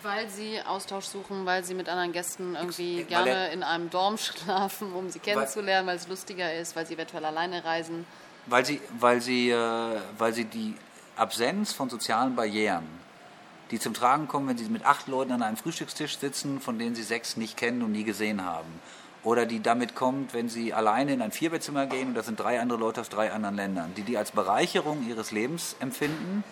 Weil sie Austausch suchen, weil sie mit anderen Gästen irgendwie weil gerne er, in einem Dorm schlafen, um sie kennenzulernen, weil es lustiger ist, weil sie eventuell alleine reisen. Weil sie, weil sie, äh, weil sie die Absenz von sozialen Barrieren, die zum Tragen kommen, wenn sie mit acht Leuten an einem Frühstückstisch sitzen, von denen sie sechs nicht kennen und nie gesehen haben. Oder die damit kommt, wenn sie alleine in ein Vierbettzimmer gehen und da sind drei andere Leute aus drei anderen Ländern, die die als Bereicherung ihres Lebens empfinden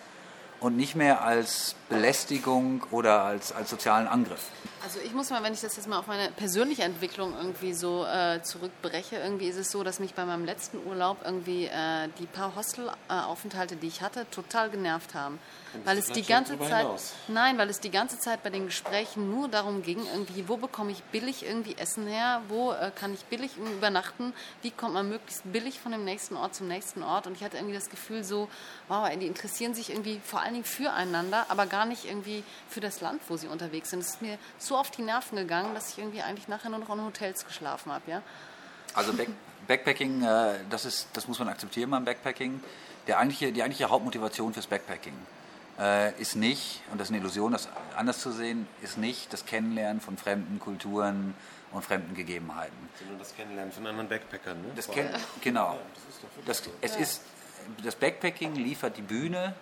und nicht mehr als Belästigung oder als, als sozialen Angriff. Also ich muss mal, wenn ich das jetzt mal auf meine persönliche Entwicklung irgendwie so äh, zurückbreche, irgendwie ist es so, dass mich bei meinem letzten Urlaub irgendwie äh, die paar Hostelaufenthalte, die ich hatte, total genervt haben. Weil es die ganze Zeit, hinaus. nein, weil es die ganze Zeit bei den Gesprächen nur darum ging, irgendwie, wo bekomme ich billig irgendwie Essen her, wo äh, kann ich billig übernachten, wie kommt man möglichst billig von dem nächsten Ort zum nächsten Ort. Und ich hatte irgendwie das Gefühl so, wow, die interessieren sich irgendwie vor allen Dingen füreinander, aber gar nicht irgendwie für das Land, wo sie unterwegs sind. Es ist mir so auf die Nerven gegangen, dass ich irgendwie eigentlich nachher nur noch in Hotels geschlafen habe. Ja? Also Back Backpacking, äh, das, ist, das muss man akzeptieren beim Backpacking. Der eigentliche, die eigentliche Hauptmotivation fürs Backpacking äh, ist nicht, und das ist eine Illusion, das anders zu sehen, ist nicht das Kennenlernen von fremden Kulturen und fremden Gegebenheiten. Sondern das Kennenlernen von anderen Backpackern. Ne? Das genau. Das, es ist, das Backpacking liefert die Bühne,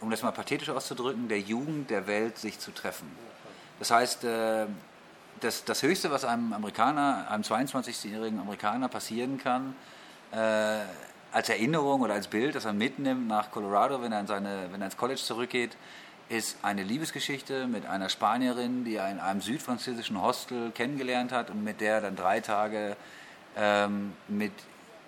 um das mal pathetisch auszudrücken, der Jugend der Welt sich zu treffen. Das heißt, äh, das, das Höchste, was einem Amerikaner, einem 22-jährigen Amerikaner passieren kann, äh, als Erinnerung oder als Bild, das er mitnimmt nach Colorado, wenn er, in seine, wenn er ins College zurückgeht, ist eine Liebesgeschichte mit einer Spanierin, die er in einem südfranzösischen Hostel kennengelernt hat und mit der er dann drei Tage ähm, mit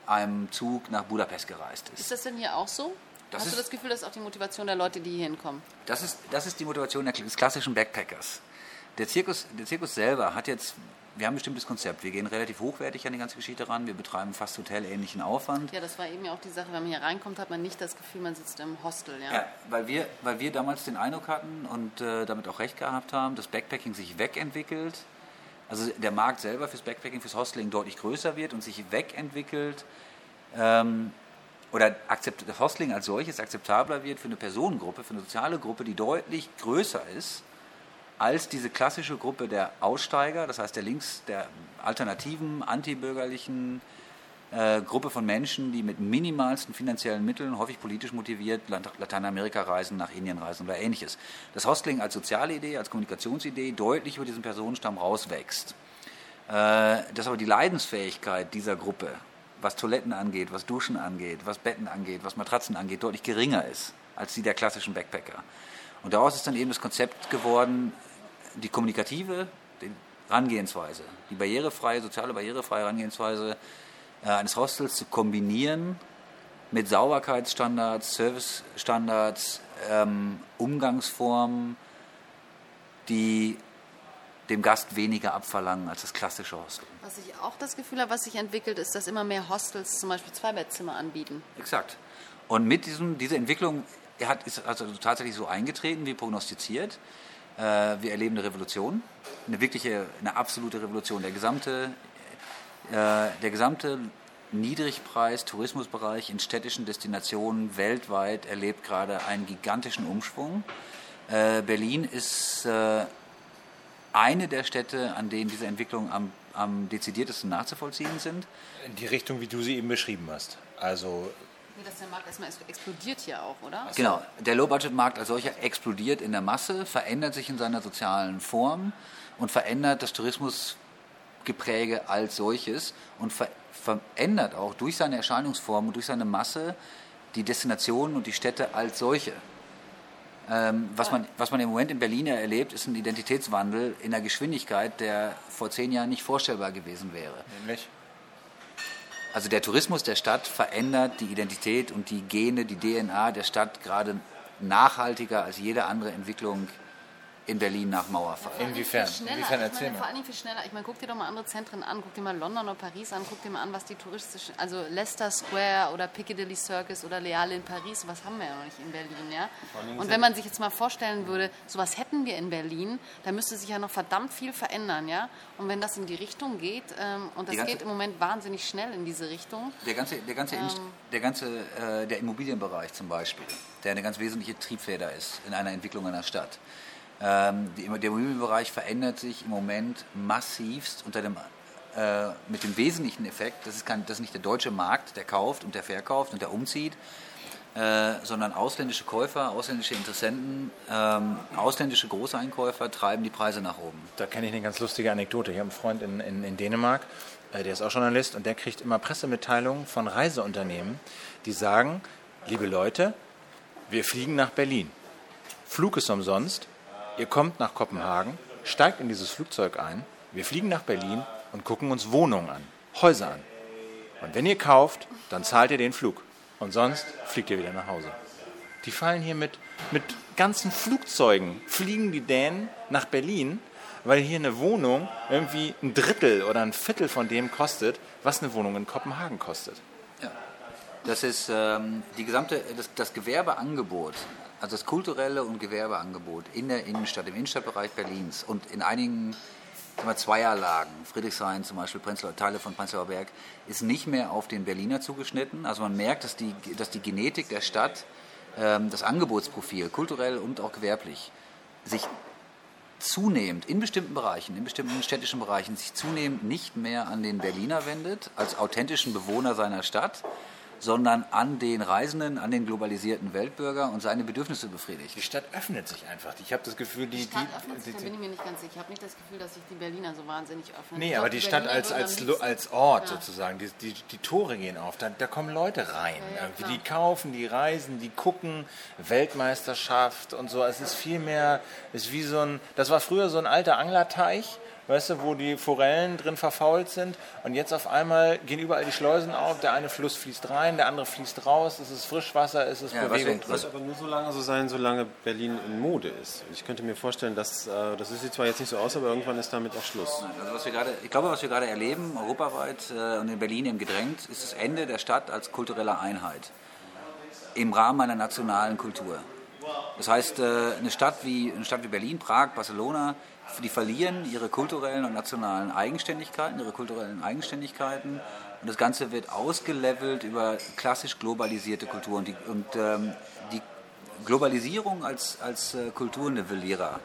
einem Zug nach Budapest gereist ist. Ist das denn hier auch so? Das Hast du ist- das Gefühl, das ist auch die Motivation der Leute, die hier hinkommen? Das ist, das ist die Motivation des klassischen Backpackers. Der Zirkus, der Zirkus selber hat jetzt, wir haben ein bestimmtes Konzept. Wir gehen relativ hochwertig an die ganze Geschichte ran. Wir betreiben fast hotelähnlichen Aufwand. Ja, das war eben ja auch die Sache, wenn man hier reinkommt, hat man nicht das Gefühl, man sitzt im Hostel, ja? Ja, weil wir, weil wir damals den Eindruck hatten und äh, damit auch recht gehabt haben, dass Backpacking sich wegentwickelt. Also der Markt selber fürs Backpacking, fürs Hosteling deutlich größer wird und sich wegentwickelt. Ähm, oder akzept, das Hosteling als solches akzeptabler wird für eine Personengruppe, für eine soziale Gruppe, die deutlich größer ist als diese klassische Gruppe der Aussteiger, das heißt der links, der alternativen, antibürgerlichen äh, Gruppe von Menschen, die mit minimalsten finanziellen Mitteln, häufig politisch motiviert, Lat- Lateinamerika reisen, nach Indien reisen oder ähnliches. Das Hosteling als soziale Idee, als Kommunikationsidee deutlich über diesen Personenstamm rauswächst. Äh, dass aber die Leidensfähigkeit dieser Gruppe, was Toiletten angeht, was Duschen angeht, was Betten angeht, was Matratzen angeht, deutlich geringer ist als die der klassischen Backpacker. Und daraus ist dann eben das Konzept geworden, die kommunikative die Herangehensweise, die barrierefreie, soziale barrierefreie Herangehensweise äh, eines Hostels zu kombinieren mit Sauberkeitsstandards, Servicestandards, ähm, Umgangsformen, die dem Gast weniger abverlangen als das klassische Hostel. Was ich auch das Gefühl habe, was sich entwickelt, ist, dass immer mehr Hostels zum Beispiel Zweibettzimmer anbieten. Exakt. Und mit diesem, dieser Entwicklung hat, ist also tatsächlich so eingetreten, wie prognostiziert. Äh, wir erleben eine Revolution, eine wirkliche, eine absolute Revolution. Der gesamte, äh, der gesamte Niedrigpreis-Tourismusbereich in städtischen Destinationen weltweit erlebt gerade einen gigantischen Umschwung. Äh, Berlin ist äh, eine der Städte, an denen diese Entwicklungen am, am dezidiertesten nachzuvollziehen sind. In die Richtung, wie du sie eben beschrieben hast. Also Nee, dass der Markt erstmal explodiert hier auch, oder? Genau, der Low-Budget-Markt als solcher explodiert in der Masse, verändert sich in seiner sozialen Form und verändert das Tourismusgepräge als solches und ver verändert auch durch seine Erscheinungsform und durch seine Masse die Destinationen und die Städte als solche. Ähm, was, man, was man im Moment in Berlin erlebt, ist ein Identitätswandel in einer Geschwindigkeit, der vor zehn Jahren nicht vorstellbar gewesen wäre. nämlich. Also der Tourismus der Stadt verändert die Identität und die Gene, die DNA der Stadt gerade nachhaltiger als jede andere Entwicklung in Berlin nach Mauerfall. Inwiefern? Schneller. Inwiefern ich erzähl meine, mal. vor allen Dingen viel schneller. Ich meine, guck dir doch mal andere Zentren an. Guck dir mal London oder Paris an. Guck dir mal an, was die touristischen, also Leicester Square oder Piccadilly Circus oder Leale in Paris, was haben wir ja noch nicht in Berlin, ja? Und wenn man sich jetzt mal vorstellen würde, sowas hätten wir in Berlin, dann müsste sich ja noch verdammt viel verändern, ja? Und wenn das in die Richtung geht, ähm, und das ganze- geht im Moment wahnsinnig schnell in diese Richtung, Der ganze, der ganze, Inst- der ganze äh, der Immobilienbereich zum Beispiel, der eine ganz wesentliche Triebfeder ist in einer Entwicklung einer Stadt. Ähm, der Immobilienbereich verändert sich im Moment massivst unter dem, äh, mit dem wesentlichen Effekt, das ist, kein, das nicht der deutsche Markt, der kauft und der verkauft und der umzieht, äh, sondern ausländische Käufer, ausländische Interessenten, ähm, ausländische Großeinkäufer treiben die Preise nach oben. Da kenne ich eine ganz lustige Anekdote. Ich habe einen Freund in, in, in Dänemark, äh, der ist auch Journalist und der kriegt immer Pressemitteilungen von Reiseunternehmen, die sagen, liebe Leute, wir fliegen nach Berlin. Flug ist umsonst, ihr kommt nach Kopenhagen, steigt in dieses Flugzeug ein, wir fliegen nach Berlin und gucken uns Wohnungen an, Häuser an. Und wenn ihr kauft, dann zahlt ihr den Flug. Und sonst fliegt ihr wieder nach Hause. Die fallen hier mit, mit ganzen Flugzeugen, fliegen die Dänen nach Berlin, weil hier eine Wohnung irgendwie ein Drittel oder ein Viertel von dem kostet, was eine Wohnung in Kopenhagen kostet. Ja. Das ist ähm, die gesamte, das, das Gewerbeangebot, also das kulturelle und Gewerbeangebot in der Innenstadt, im Innenstadtbereich Berlins und in einigen wir, Zweierlagen, Friedrichshain zum Beispiel, Prenzlauer, Teile von Prenzlauer Berg, ist nicht mehr auf den Berliner zugeschnitten. Also man merkt, dass die, dass die Genetik der Stadt, ähm, das Angebotsprofil, kulturell und auch gewerblich, sich zunehmend in bestimmten Bereichen, in bestimmten städtischen Bereichen, sich zunehmend nicht mehr an den Berliner wendet, als authentischen Bewohner seiner Stadt, sondern an den Reisenden, an den globalisierten Weltbürger und seine Bedürfnisse befriedigt. Die Stadt öffnet sich einfach. Ich habe das Gefühl, die. Die Stadt die, öffnet sich, die, da bin ich mir nicht ganz sicher. Ich habe nicht das Gefühl, dass sich die Berliner so wahnsinnig öffnen. Nee, Ich glaub, aber die Stadt Berliner als, als, als Ort Ja. sozusagen, die, die, die Tore gehen auf, da, da kommen Leute rein. Ja, ja, die kaufen, die reisen, die gucken, Weltmeisterschaft und so. Es ist viel mehr, es ist wie so ein, das war früher so ein alter Anglerteich, weißt du, wo die Forellen drin verfault sind und jetzt auf einmal gehen überall die Schleusen auf, der eine Fluss fließt rein, der andere fließt raus, es ist Frischwasser, es ist Ja, Bewegung drin. Das wird aber nur so lange so sein, solange Berlin in Mode ist. Ich könnte mir vorstellen, dass, äh, das sieht zwar jetzt nicht so aus, aber irgendwann ist damit auch Schluss. Also was wir gerade, ich glaube, was wir gerade erleben, europaweit äh, und in Berlin eben gedrängt, ist das Ende der Stadt als kulturelle Einheit im Rahmen einer nationalen Kultur. Das heißt, äh, eine Stadt wie, eine Stadt wie Berlin, Prag, Barcelona, die verlieren ihre kulturellen und nationalen Eigenständigkeiten, ihre kulturellen Eigenständigkeiten. Und das Ganze wird ausgelevelt über klassisch globalisierte Kulturen. Die, und ähm, die Globalisierung als, als äh, Kulturnivellierer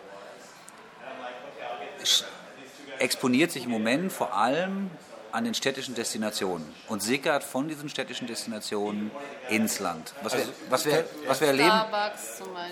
exponiert sich im Moment vor allem an den städtischen Destinationen und sickert von diesen städtischen Destinationen ins Land. Was wir, was wir, was wir erleben,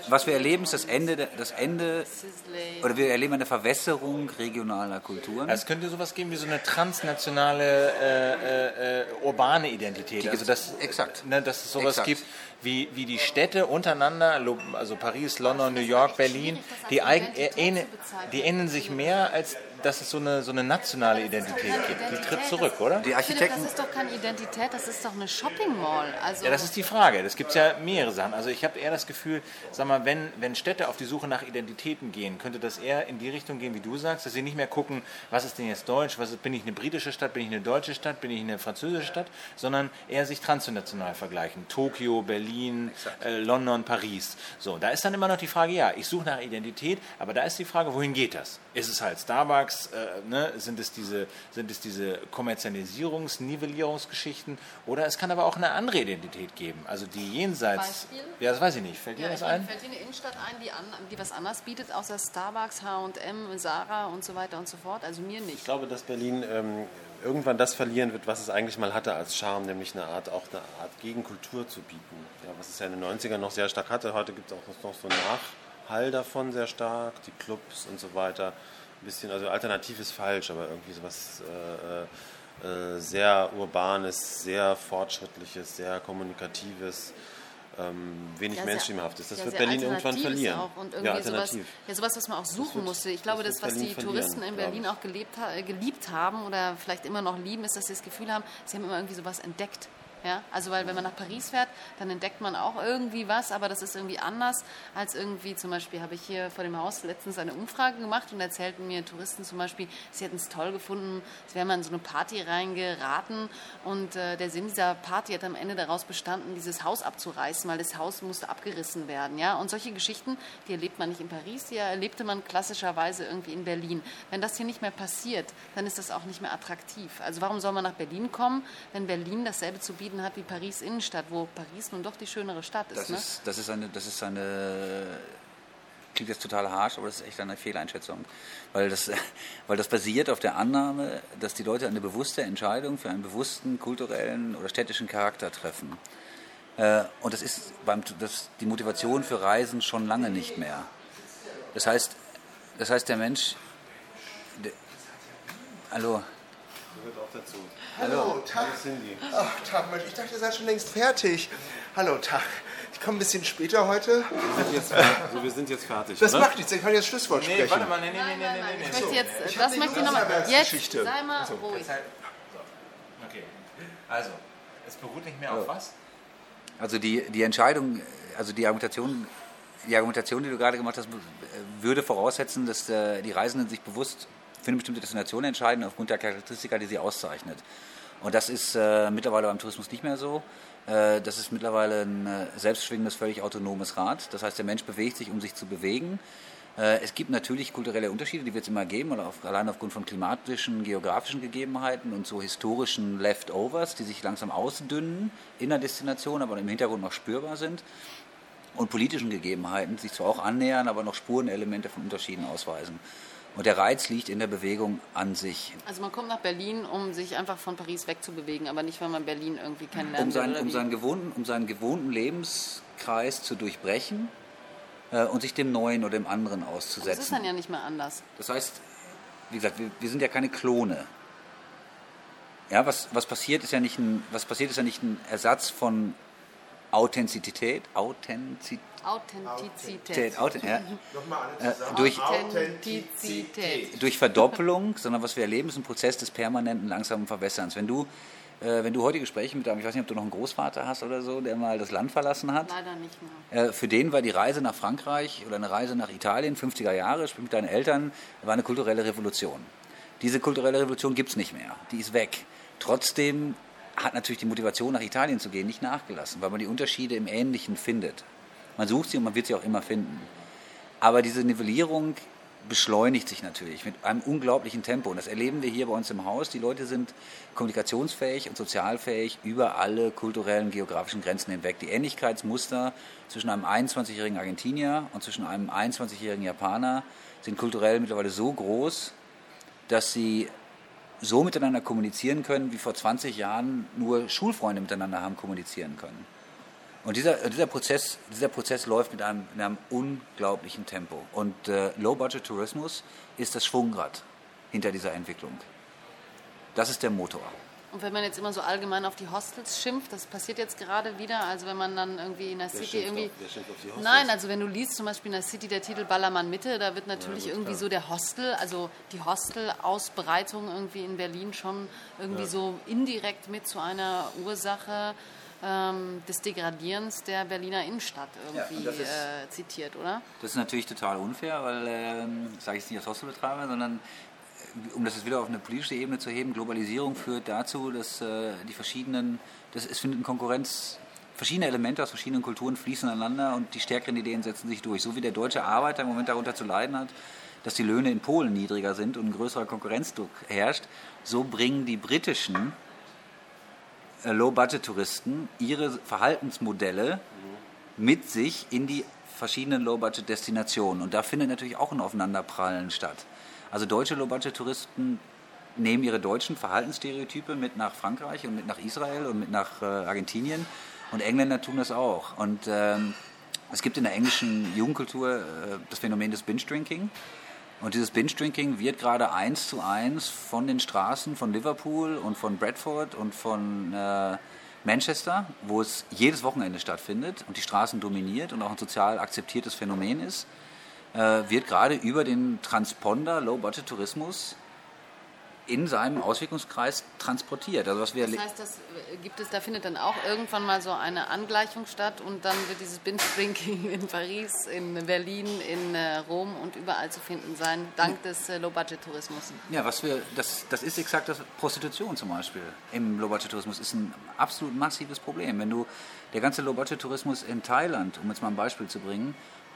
was wir erleben, ist das Ende, das Ende Sisley. oder wir erleben eine Verwässerung regionaler Kulturen. Es könnte sowas geben wie so eine transnationale äh, äh, äh, urbane Identität. Also dass, exakt. Ne, dass es sowas Exakt. gibt wie, wie die Städte untereinander, also Paris, London, New York, Berlin, das die, bezeichnen. die ähneln sich mehr, als dass es so eine, so eine nationale Identität gibt. Die tritt zurück, oder? Die Philipp, Architekten, das ist doch keine Identität, das ist doch eine Shopping Mall. Also, Ja, das ist die Frage. Das gibt ja mehrere Sachen. Also ich habe eher das Gefühl, sag mal, wenn, wenn Städte auf die Suche nach Identitäten gehen, könnte das eher in die Richtung gehen, wie du sagst, dass sie nicht mehr gucken, was ist denn jetzt Deutsch, was ist, bin ich eine britische Stadt, bin ich eine deutsche Stadt, bin ich eine französische Stadt, sondern eher sich transnational vergleichen. Tokio, Berlin, äh, London, Paris. So, da ist dann immer noch die Frage, ja, ich suche nach Identität, aber da ist die Frage, wohin geht das? Ist es halt Starbucks, äh, ne? sind, es diese, sind es diese Kommerzialisierungs-, Nivellierungsgeschichten oder es kann aber auch eine andere Identität geben, also die jenseits... Beispiel? Ja, das weiß ich nicht. Fällt dir ja, das ich ein? fällt dir eine Innenstadt ein, die, an, die was anderes bietet, außer Starbucks, H&M, Zara und so weiter und so fort? Also mir nicht. Ich glaube, dass Berlin ähm, irgendwann das verlieren wird, was es eigentlich mal hatte als Charme, nämlich eine Art, auch eine Art Gegenkultur zu bieten. Ja, was es ja in den 90ern noch sehr stark hatte. Heute gibt es auch noch so einen Nachhall davon sehr stark, die Clubs und so weiter. Ein bisschen, also alternativ ist falsch, aber irgendwie sowas äh, äh, sehr urbanes, sehr fortschrittliches, sehr kommunikatives. Ähm, wenig Ja, Mainstreamhaftes. Das ja, wird Berlin irgendwann verlieren. Auch und ja, irgendwie sowas, alternativ. ja, sowas, was man auch suchen wird- musste. Ich glaube, das das, was die Berlin verlieren, Touristen in Berlin auch gelebt, geliebt haben oder vielleicht immer noch lieben, ist, dass sie das Gefühl haben, sie haben immer irgendwie sowas entdeckt. Ja, also weil wenn man nach Paris fährt, dann entdeckt man auch irgendwie was, aber das ist irgendwie anders als irgendwie zum Beispiel habe ich hier vor dem Haus letztens eine Umfrage gemacht und erzählten mir Touristen zum Beispiel, sie hätten es toll gefunden, sie wären mal in so eine Party reingeraten und äh, der Sinn dieser Party hat am Ende daraus bestanden, dieses Haus abzureißen, weil das Haus musste abgerissen werden, ja und solche Geschichten, die erlebt man nicht in Paris, die erlebte man klassischerweise irgendwie in Berlin. Wenn das hier nicht mehr passiert, dann ist das auch nicht mehr attraktiv. Also warum soll man nach Berlin kommen, wenn Berlin dasselbe zu bieten hat wie Paris Innenstadt, wo Paris nun doch die schönere Stadt ist, das ne? ist, das ist eine, das ist eine, klingt jetzt total harsch, aber das ist echt eine Fehleinschätzung. Weil das, weil das basiert auf der Annahme, dass die Leute eine bewusste Entscheidung für einen bewussten kulturellen oder städtischen Charakter treffen. Äh, Und das ist beim, das, die Motivation für Reisen schon lange nicht mehr. Das heißt, das heißt der Mensch. Der, hallo. Gehört auch dazu. Hallo, Tag. Cindy. Ach, Tag, Mensch, ich dachte, ihr seid schon längst fertig. Hallo, Tag. Ich komme ein bisschen später heute. Wir sind jetzt, also wir sind jetzt fertig, Das oder? macht nichts, ich kann jetzt Schlusswort Nee, sprechen. warte mal, nee, nee, Nein, nee, nein, nee, nein. nee. Ich möchte jetzt, Ich das nicht möchte ich nochmal. Jetzt Wasserwerksgeschichte. sei mal Also, ruhig. Okay. Also, es beruht nicht mehr auf was? Also die, die Entscheidung, also die Argumentation, die Argumentation, die du gerade gemacht hast, würde voraussetzen, dass äh, die Reisenden sich bewusst für eine bestimmte Destination entscheiden aufgrund der Charakteristika, die sie auszeichnet. Und das ist äh, mittlerweile beim Tourismus nicht mehr so. Äh, das ist mittlerweile ein äh, selbstschwingendes, völlig autonomes Rad. Das heißt, der Mensch bewegt sich, um sich zu bewegen. Äh, es gibt natürlich kulturelle Unterschiede, die wird es immer geben, oder auf, allein aufgrund von klimatischen, geografischen Gegebenheiten und so historischen Leftovers, die sich langsam ausdünnen in der Destination, aber im Hintergrund noch spürbar sind. Und politischen Gegebenheiten, die sich zwar auch annähern, aber noch Spurenelemente von Unterschieden ausweisen. Und der Reiz liegt in der Bewegung an sich. Also man kommt nach Berlin, um sich einfach von Paris wegzubewegen, aber nicht, weil man Berlin irgendwie kennenlernt. Um, sein, will, um, seinen gewohnten, um seinen gewohnten Lebenskreis zu durchbrechen äh, und sich dem Neuen oder dem anderen das ist auszusetzen. dann ja nicht mehr anders. Das heißt, wie gesagt, wir, wir sind ja keine Klone. Ja, was, was passiert ist ja nicht ein, was passiert ist ja nicht ein Ersatz von Authentizität, Authentizität, Authentizität. Authent, ja, Äh, durch- Authentizität. durch Verdoppelung, sondern was wir erleben, ist ein Prozess des permanenten langsamen Verwässerns. Wenn du, äh, wenn du heute Gespräche mit deinem, ich weiß nicht, ob du noch einen Großvater hast oder so, der mal das Land verlassen hat, Leider nicht mehr. äh, für den war die Reise nach Frankreich oder eine Reise nach Italien, 50er Jahre, sprich mit deinen Eltern, war eine kulturelle Revolution. Diese kulturelle Revolution gibt es nicht mehr. Die ist weg. Trotzdem hat natürlich die Motivation, nach Italien zu gehen, nicht nachgelassen, weil man die Unterschiede im Ähnlichen findet. Man sucht sie und man wird sie auch immer finden. Aber diese Nivellierung beschleunigt sich natürlich mit einem unglaublichen Tempo. Und das erleben wir hier bei uns im Haus. Die Leute sind kommunikationsfähig und sozialfähig über alle kulturellen, geografischen Grenzen hinweg. Die Ähnlichkeitsmuster zwischen einem 21-jährigen Argentinier und zwischen einem 21-jährigen Japaner sind kulturell mittlerweile so groß, dass sie so miteinander kommunizieren können, wie vor 20 Jahren nur Schulfreunde miteinander haben kommunizieren können. Und dieser, dieser, Prozess, dieser Prozess läuft mit einem, mit einem unglaublichen Tempo. Und äh, Low-Budget-Tourismus ist das Schwungrad hinter dieser Entwicklung. Das ist der Motor. Und wenn man jetzt immer so allgemein auf die Hostels schimpft, das passiert jetzt gerade wieder, also wenn man dann irgendwie in der City irgendwie... auf- wer schimpft auf die Hostels? Nein, also wenn du liest zum Beispiel in der City der Titel Ballermann Mitte, da wird natürlich irgendwie so der Hostel, also die Hostel-Ausbreitung irgendwie in Berlin schon irgendwie so indirekt mit zu einer Ursache ähm, des Degradierens der Berliner Innenstadt Ja, irgendwie das ist- äh, zitiert, oder? Das ist natürlich total unfair, weil, ähm, sage ich jetzt nicht als Hostelbetreiber, sondern äh, um das jetzt wieder auf eine politische Ebene zu heben, Globalisierung führt dazu, dass äh, die verschiedenen, das, es findet Konkurrenz, verschiedene Elemente aus verschiedenen Kulturen fließen ineinander und die stärkeren Ideen setzen sich durch. So wie der deutsche Arbeiter im Moment darunter zu leiden hat, dass die Löhne in Polen niedriger sind und ein größerer Konkurrenzdruck herrscht, so bringen die britischen Low-Budget-Touristen ihre Verhaltensmodelle mit sich in die verschiedenen Low-Budget-Destinationen. Und da findet natürlich auch ein Aufeinanderprallen statt. Also deutsche Low-Budget-Touristen nehmen ihre deutschen Verhaltensstereotype mit nach Frankreich und mit nach Israel und mit nach äh, Argentinien. Und Engländer tun das auch. Und ähm, es gibt in der englischen Jugendkultur äh, das Phänomen des Binge-Drinking. Und dieses Binge-Drinking wird gerade eins zu eins von den Straßen von Liverpool und von Bradford und von äh, Manchester, wo es jedes Wochenende stattfindet und die Straßen dominiert und auch ein sozial akzeptiertes Phänomen ist, äh, wird gerade über den Transponder Low-Budget-Tourismus in seinem Auswirkungskreis transportiert. Also was wir Das heißt, das äh, gibt es, da findet dann auch irgendwann mal so eine Angleichung statt und dann wird dieses Binge-Drinking in Paris, in Berlin, in äh, Rom und überall zu finden sein, dank des äh, Low-Budget-Tourismus. Ja, was wir, das, das ist exakt das. Prostitution zum Beispiel im Low-Budget-Tourismus ist ein absolut massives Problem. Wenn du, der ganze Low-Budget-Tourismus in Thailand, um jetzt mal ein Beispiel zu bringen,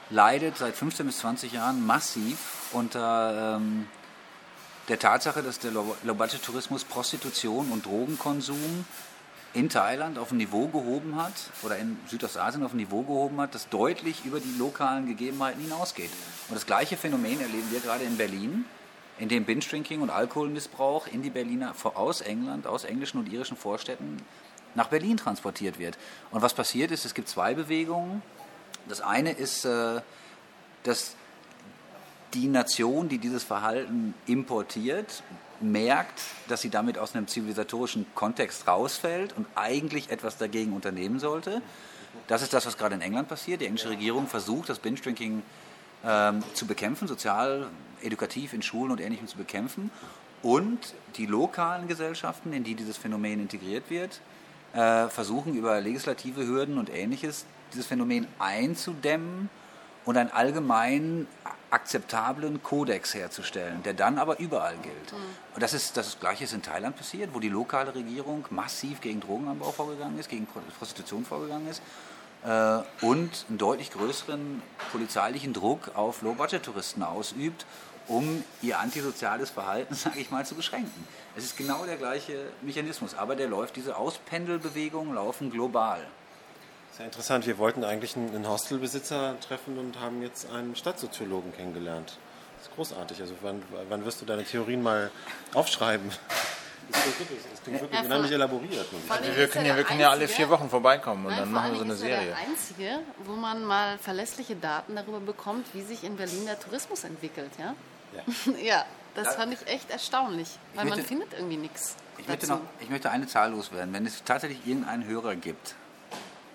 leidet seit 15 bis 20 Jahren massiv unter ähm, der Tatsache, dass der Low- Low-Budget-Tourismus Prostitution und Drogenkonsum in Thailand auf ein Niveau gehoben hat oder in Südostasien auf ein Niveau gehoben hat, das deutlich über die lokalen Gegebenheiten hinausgeht. Und das gleiche Phänomen erleben wir gerade in Berlin, in dem Binge-Drinking und Alkoholmissbrauch in die Berliner aus England, aus englischen und irischen Vorstädten nach Berlin transportiert wird. Und was passiert ist, es gibt zwei Bewegungen. Das eine ist, äh, dass die Nation, die dieses Verhalten importiert, merkt, dass sie damit aus einem zivilisatorischen Kontext rausfällt und eigentlich etwas dagegen unternehmen sollte. Das ist das, was gerade in England passiert. Die englische Regierung versucht, das Binge-Drinking ähm, zu bekämpfen, sozial, edukativ in Schulen und Ähnlichem zu bekämpfen. Und die lokalen Gesellschaften, in die dieses Phänomen integriert wird, äh, versuchen über legislative Hürden und Ähnliches dieses Phänomen einzudämmen und einen allgemein akzeptablen Kodex herzustellen, der dann aber überall gilt. Und das ist das Gleiche ist in Thailand passiert, wo die lokale Regierung massiv gegen Drogenanbau vorgegangen ist, gegen Pro- Prostitution vorgegangen ist äh, und einen deutlich größeren polizeilichen Druck auf Low-Budget-Touristen ausübt, um ihr antisoziales Verhalten, sage ich mal, zu beschränken. Es ist genau der gleiche Mechanismus, aber der läuft, diese Auspendelbewegungen laufen global. Sehr interessant. Wir wollten eigentlich einen Hostelbesitzer treffen und haben jetzt einen Stadtsoziologen kennengelernt. Das ist großartig. Also wann, wann wirst du deine Theorien mal aufschreiben? Das klingt wirklich, das klingt wirklich Ja, unheimlich elaboriert. Wir ist können ja, wir können ja alle vier Wochen vorbeikommen und Nein, dann machen wir so eine ist er Serie. der Einzige, wo man mal verlässliche Daten darüber bekommt, wie sich in Berlin der Tourismus entwickelt, ja? Ja. Ja, das fand ich echt erstaunlich, weil man möchte- findet irgendwie nichts Ich möchte, dazu. noch, ich möchte eine Zahl loswerden. Wenn es tatsächlich irgendeinen Hörer gibt,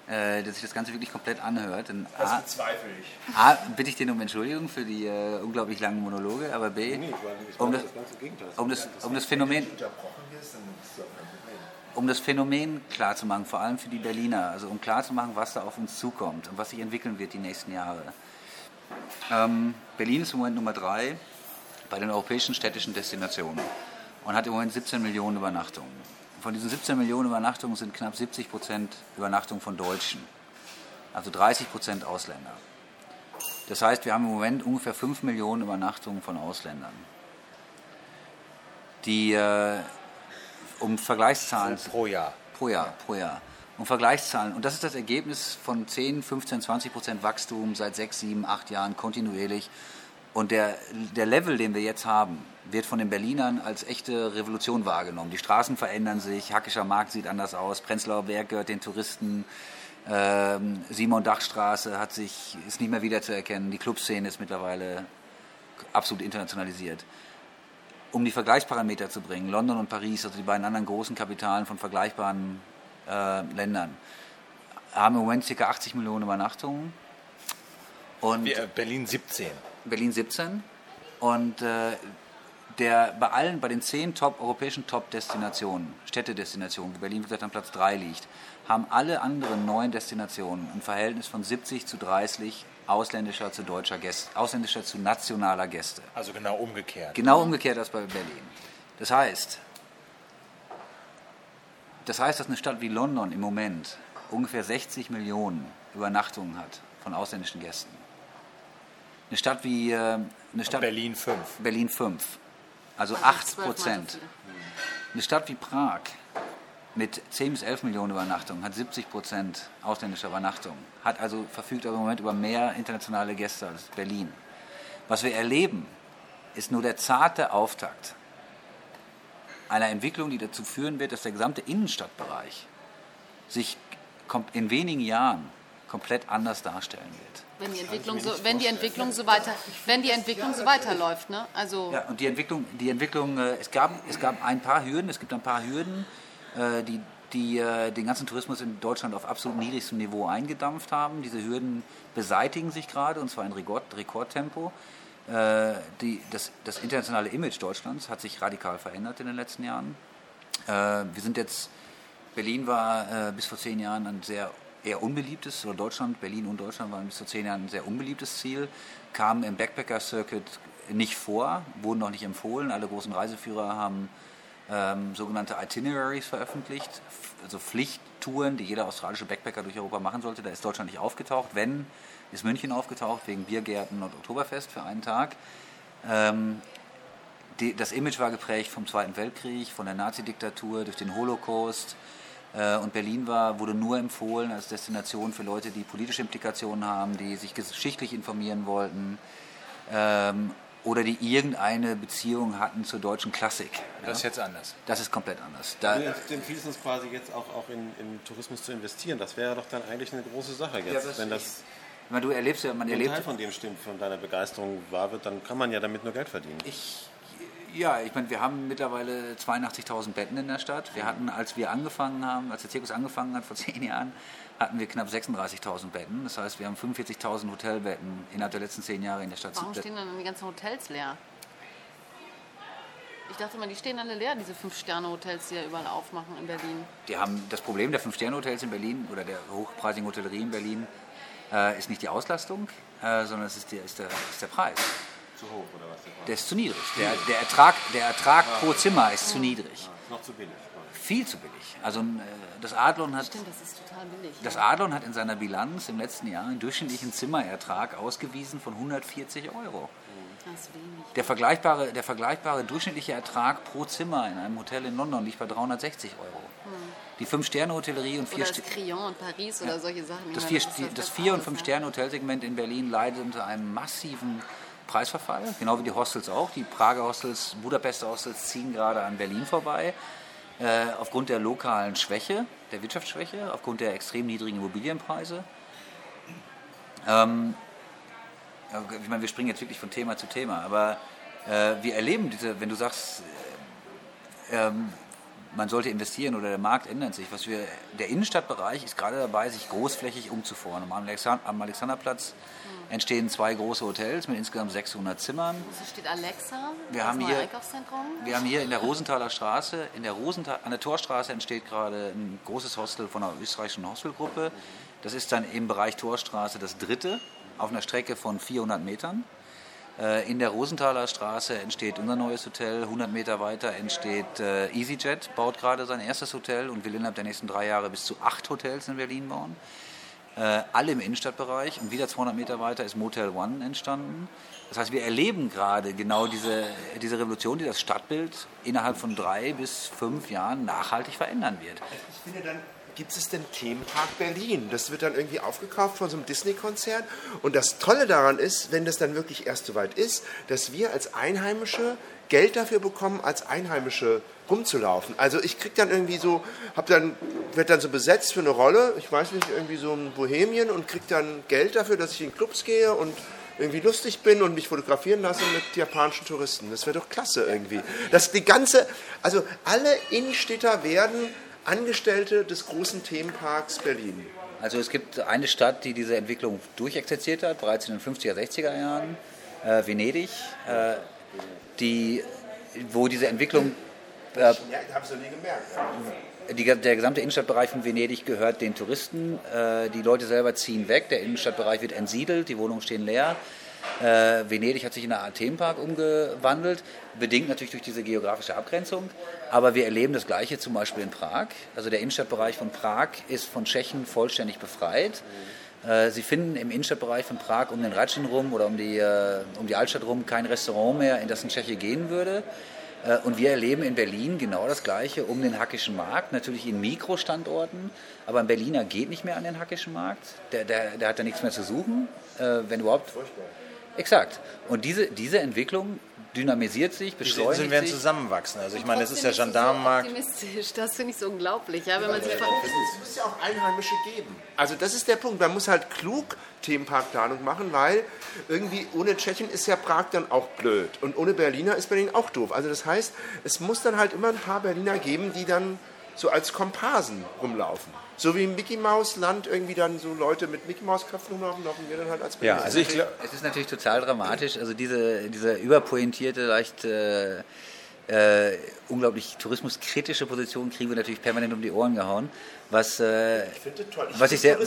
äh, der sich das Ganze wirklich komplett anhört, dann A, bezweifle ich. A, bitte ich den um Entschuldigung für die äh, unglaublich langen Monologe, aber B, Nee, um, das, das um, das, um, das Phänomen, das um das Phänomen klarzumachen, vor allem für die Berliner, also um klarzumachen, was da auf uns zukommt und was sich entwickeln wird die nächsten Jahre. Ähm, Berlin ist im Moment Nummer drei bei den europäischen städtischen Destinationen und hat im Moment 17 Millionen Übernachtungen. Von diesen 17 Millionen Übernachtungen sind knapp 70 Prozent Übernachtungen von Deutschen, also 30 Prozent Ausländer. Das heißt, wir haben im Moment ungefähr 5 Millionen Übernachtungen von Ausländern. Die, äh, um Vergleichszahlen Pro Jahr. Pro Jahr, pro Jahr. Um Vergleichszahlen. Und das ist das Ergebnis von 10, 15, 20 Prozent Wachstum seit 6, 7, 8 Jahren kontinuierlich. Und der, der Level, den wir jetzt haben, wird von den Berlinern als echte Revolution wahrgenommen. Die Straßen verändern sich, Hackischer Markt sieht anders aus, Prenzlauer Berg gehört den Touristen, ähm, Simon-Dach-Straße hat sich, ist nicht mehr wiederzuerkennen, die Clubszene ist mittlerweile absolut internationalisiert um die Vergleichsparameter zu bringen, London und Paris, also die beiden anderen großen Kapitalen von vergleichbaren äh, Ländern, haben im Moment ca. 80 Millionen Übernachtungen und äh, Berlin 17. Berlin 17 und äh, der bei allen, bei den zehn Top, europäischen Top-Destinationen, Städtedestinationen, wo Berlin gesagt an Platz 3 liegt, haben alle anderen neun Destinationen ein Verhältnis von 70 zu 30 ausländischer zu deutscher Gäste, ausländischer zu nationaler Gäste. Also genau umgekehrt. Genau umgekehrt als bei Berlin. Das heißt, das heißt, dass eine Stadt wie London im Moment ungefähr 60 Millionen Übernachtungen hat von ausländischen Gästen. Eine Stadt wie äh, eine Stadt Berlin 5. Berlin 5, also 8 Zwölfmal so Prozent. viel. Eine Stadt wie Prag mit 10 bis 11 Millionen Übernachtungen hat 70 Prozent ausländischer Übernachtungen, hat also verfügt aber im Moment über mehr internationale Gäste als Berlin. Was wir erleben, ist nur der zarte Auftakt einer Entwicklung, die dazu führen wird, dass der gesamte Innenstadtbereich sich in wenigen Jahren komplett anders darstellen wird. Wenn die Entwicklung so, wenn die Entwicklung so weiter, wenn die Entwicklung so weiterläuft, ne? Also Ja, und die Entwicklung, die Entwicklung äh, es, gab, es gab ein paar Hürden, es gibt ein paar Hürden, äh, die, die äh, den ganzen Tourismus in Deutschland auf absolut niedrigstem Niveau eingedampft haben. Diese Hürden beseitigen sich gerade, und zwar in Rekord, Rekordtempo. Die, das, das internationale Image Deutschlands hat sich radikal verändert in den letzten Jahren. Wir sind jetzt, Berlin war äh, bis vor zehn Jahren ein sehr eher unbeliebtes, oder Deutschland, Berlin und Deutschland waren bis vor zehn Jahren ein sehr unbeliebtes Ziel, kam im Backpacker-Circuit nicht vor, wurden noch nicht empfohlen. Alle großen Reiseführer haben ähm, sogenannte Itineraries veröffentlicht, also Pflichttouren, die jeder australische Backpacker durch Europa machen sollte. Da ist Deutschland nicht aufgetaucht. Wenn, ist München aufgetaucht wegen Biergärten und Oktoberfest für einen Tag. Ähm, die, das Image war geprägt vom Zweiten Weltkrieg, von der Nazi-Diktatur, durch den Holocaust. Äh, und Berlin war, wurde nur empfohlen als Destination für Leute, die politische Implikationen haben, die sich geschichtlich informieren wollten ähm, oder die irgendeine Beziehung hatten zur deutschen Klassik. Ja? Das ist jetzt anders. Das ist komplett anders. Da, Du empfiehlst uns quasi jetzt auch, auch in, in Tourismus zu investieren. Das wäre doch dann eigentlich eine große Sache jetzt. Ja, das- Wenn das ich meine, du erlebst ja, man ein erlebt Teil von dem stimmt, von deiner Begeisterung wahr wird, dann kann man ja damit nur Geld verdienen. Ich, ja, ich meine, wir haben mittlerweile 82.000 Betten in der Stadt. Wir hatten, als wir angefangen haben, als der Zirkus angefangen hat vor zehn Jahren, hatten wir knapp 36.000 Betten. Das heißt, wir haben 45.000 Hotelbetten innerhalb der letzten zehn Jahre in der Stadt. warum stehen dann die ganzen Hotels leer? Ich dachte mal, die stehen alle leer, diese Fünf-Sterne-Hotels, die ja überall aufmachen in Berlin. Die haben das Problem der Fünf-Sterne-Hotels in Berlin oder der hochpreisigen Hotellerie in Berlin äh, ist nicht die Auslastung, äh, sondern es ist, die, ist, der, ist der Preis. Zu hoch oder was? Der ist zu niedrig. Der, der Ertrag, der Ertrag pro Zimmer ist zu niedrig. Noch zu billig. Viel zu billig. Also äh, das Adlon hat Stimmt, das ist total billig. Das ja. Adlon hat in seiner Bilanz im letzten Jahr einen durchschnittlichen Zimmerertrag ausgewiesen von 140 Euro. Das ist wenig. Der vergleichbare, der vergleichbare durchschnittliche Ertrag pro Zimmer in einem Hotel in London liegt bei 360 Euro. Die Fünf-Sterne-Hotellerie und vier Oder das Ste- Crillon in Paris oder solche Sachen. Das vier, ist das beste Vier- und ja. Fünf-Sterne-Hotelsegment in Berlin leidet unter einem massiven Preisverfall, genau wie die Hostels auch. Die Prager Hostels, Budapester Hostels ziehen gerade an Berlin vorbei. Äh, aufgrund der lokalen Schwäche, der Wirtschaftsschwäche, aufgrund der extrem niedrigen Immobilienpreise. Ähm, ich meine, wir springen jetzt wirklich von Thema zu Thema, aber äh, wir erleben diese, wenn du sagst, äh, ähm, man sollte investieren oder der Markt ändert sich. Was wir, der Innenstadtbereich ist gerade dabei, sich großflächig umzufahren. Am, Alexander, am Alexanderplatz. Entstehen zwei große Hotels mit insgesamt 600 Zimmern. Wo steht Alexa? Wir haben, hier, wir haben hier in der Rosenthaler Straße, in der Rosenthal, an der Torstraße entsteht gerade ein großes Hostel von einer österreichischen Hostelgruppe. Das ist dann im Bereich Torstraße das dritte auf einer Strecke von 400 Metern. Äh, in der Rosenthaler Straße entsteht unser neues Hotel. 100 Meter weiter entsteht äh, EasyJet, baut gerade sein erstes Hotel und will innerhalb der nächsten drei Jahre bis zu acht Hotels in Berlin bauen. Äh, alle im Innenstadtbereich. Und wieder 200 Meter weiter ist Motel One entstanden. Das heißt, wir erleben gerade genau diese, diese Revolution, die das Stadtbild innerhalb von drei bis fünf Jahren nachhaltig verändern wird. Ich finde dann gibt es den Themenpark Berlin. Das wird dann irgendwie aufgekauft von so einem Disney-Konzern. Und das Tolle daran ist, wenn das dann wirklich erst soweit ist, dass wir als Einheimische Geld dafür bekommen, als Einheimische rumzulaufen. Also ich krieg dann irgendwie so, hab dann, werd dann so besetzt für eine Rolle, ich weiß nicht, irgendwie so ein Bohemien und krieg dann Geld dafür, dass ich in Clubs gehe und irgendwie lustig bin und mich fotografieren lasse mit japanischen Touristen. Das wäre doch klasse irgendwie. Das die ganze, also alle Innenstädter werden Angestellte des großen Themenparks Berlin? Also es gibt eine Stadt, die diese Entwicklung durchexerziert hat, bereits in den 50er, 60er Jahren, äh, Venedig, äh, die, wo diese Entwicklung... Äh, ja, nie gemerkt. Die, der gesamte Innenstadtbereich von Venedig gehört den Touristen. Äh, die Leute selber ziehen weg, der Innenstadtbereich wird entsiedelt, die Wohnungen stehen leer. Äh, Venedig hat sich in eine Art Themenpark umgewandelt, bedingt natürlich durch diese geografische Abgrenzung. Aber wir erleben das Gleiche zum Beispiel in Prag. Also der Innenstadtbereich von Prag ist von Tschechen vollständig befreit. Äh, Sie finden im Innenstadtbereich von Prag um den Ratschin rum oder um die, äh, um die Altstadt rum kein Restaurant mehr, in das ein Tscheche gehen würde. Äh, und wir erleben in Berlin genau das Gleiche um den Hackischen Markt, natürlich in Mikrostandorten, aber ein Berliner geht nicht mehr an den Hackischen Markt, der, der, der hat da nichts mehr zu suchen, wenn überhaupt. Furchtbar. Exakt. Und diese, diese Entwicklung dynamisiert sich, beschleunigt Die Inseln werden sich. zusammenwachsen. Also ich meine, das ist der Gendarmenmarkt. So das finde ich so unglaublich. Ja, wenn man sich es muss ja auch Einheimische geben. Also das ist der Punkt. Man muss halt klug Themenparkplanung machen, weil irgendwie ohne Tschechien ist ja Prag dann auch blöd. Und ohne Berliner ist Berlin auch doof. Also das heißt, es muss dann halt immer ein paar Berliner geben, die dann so als Komparsen rumlaufen. So wie im Mickey Maus Land irgendwie dann so Leute mit Mickey Maus Köpfen rumlaufen, laufen wir dann halt als Ja, also ich glaube, es ist natürlich total dramatisch. Also diese, diese überpointierte, leicht äh, äh, unglaublich tourismuskritische Position kriegen wir natürlich permanent um die Ohren gehauen. Was, äh, ich toll. Ich was ich sehr,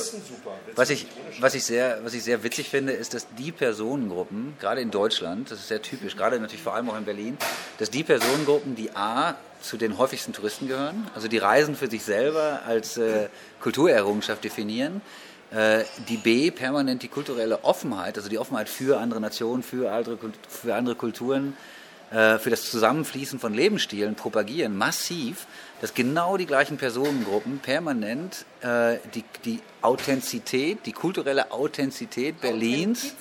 was ich, was ich sehr, was ich sehr witzig finde, ist, dass die Personengruppen, gerade in Deutschland, das ist sehr typisch, gerade natürlich vor allem auch in Berlin, dass die Personengruppen, die a zu den häufigsten Touristen gehören, also die Reisen für sich selber als äh, Kulturerrungenschaft definieren, äh, die B permanent die kulturelle Offenheit, also die Offenheit für andere Nationen, für andere, für andere Kulturen, äh, für das Zusammenfließen von Lebensstilen propagieren, massiv, dass genau die gleichen Personengruppen permanent äh, die, die Authentizität, die kulturelle Authentizität Berlins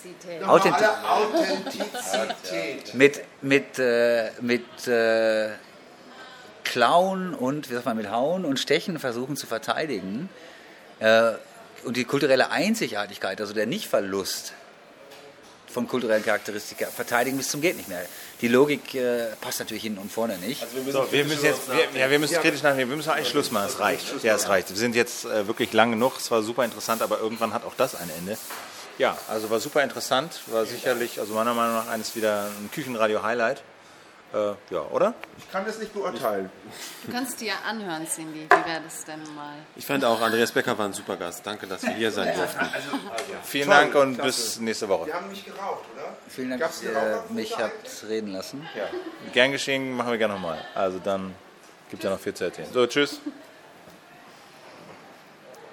Authentizität, Authentizität. mit, mit, äh, mit äh, Klauen und wie sagt man, mit Hauen und Stechen versuchen zu verteidigen. Äh, und die kulturelle Einzigartigkeit, also der Nichtverlust von kulturellen Charakteristika verteidigen bis zum geht nicht mehr. Die Logik äh, passt natürlich hinten und vorne nicht. Also wir müssen, so, wir müssen jetzt, wir, ja, wir müssen kritisch nachdenken. Wir müssen eigentlich Schluss machen. Es reicht. Ja, es reicht. Wir sind jetzt äh, wirklich lang genug. Es war super interessant, aber irgendwann hat auch das ein Ende. Ja, also war super interessant. War sicherlich, also meiner Meinung nach, eines wieder ein Küchenradio-Highlight. Äh, ja, oder? Ich kann das nicht beurteilen. Du kannst dir anhören, Cindy. Wie wäre das denn mal? Ich fand auch, Andreas Becker war ein super Gast. Danke, dass wir hier sein durften. Also, also, Vielen Toll, Dank und klasse. bis nächste Woche. Wir haben nicht geraucht, oder? Vielen Dank, dass ihr mich habt reden lassen. Ja. Gern geschehen, machen wir gerne nochmal. Also dann gibt es ja noch viel zu erzählen. So, tschüss.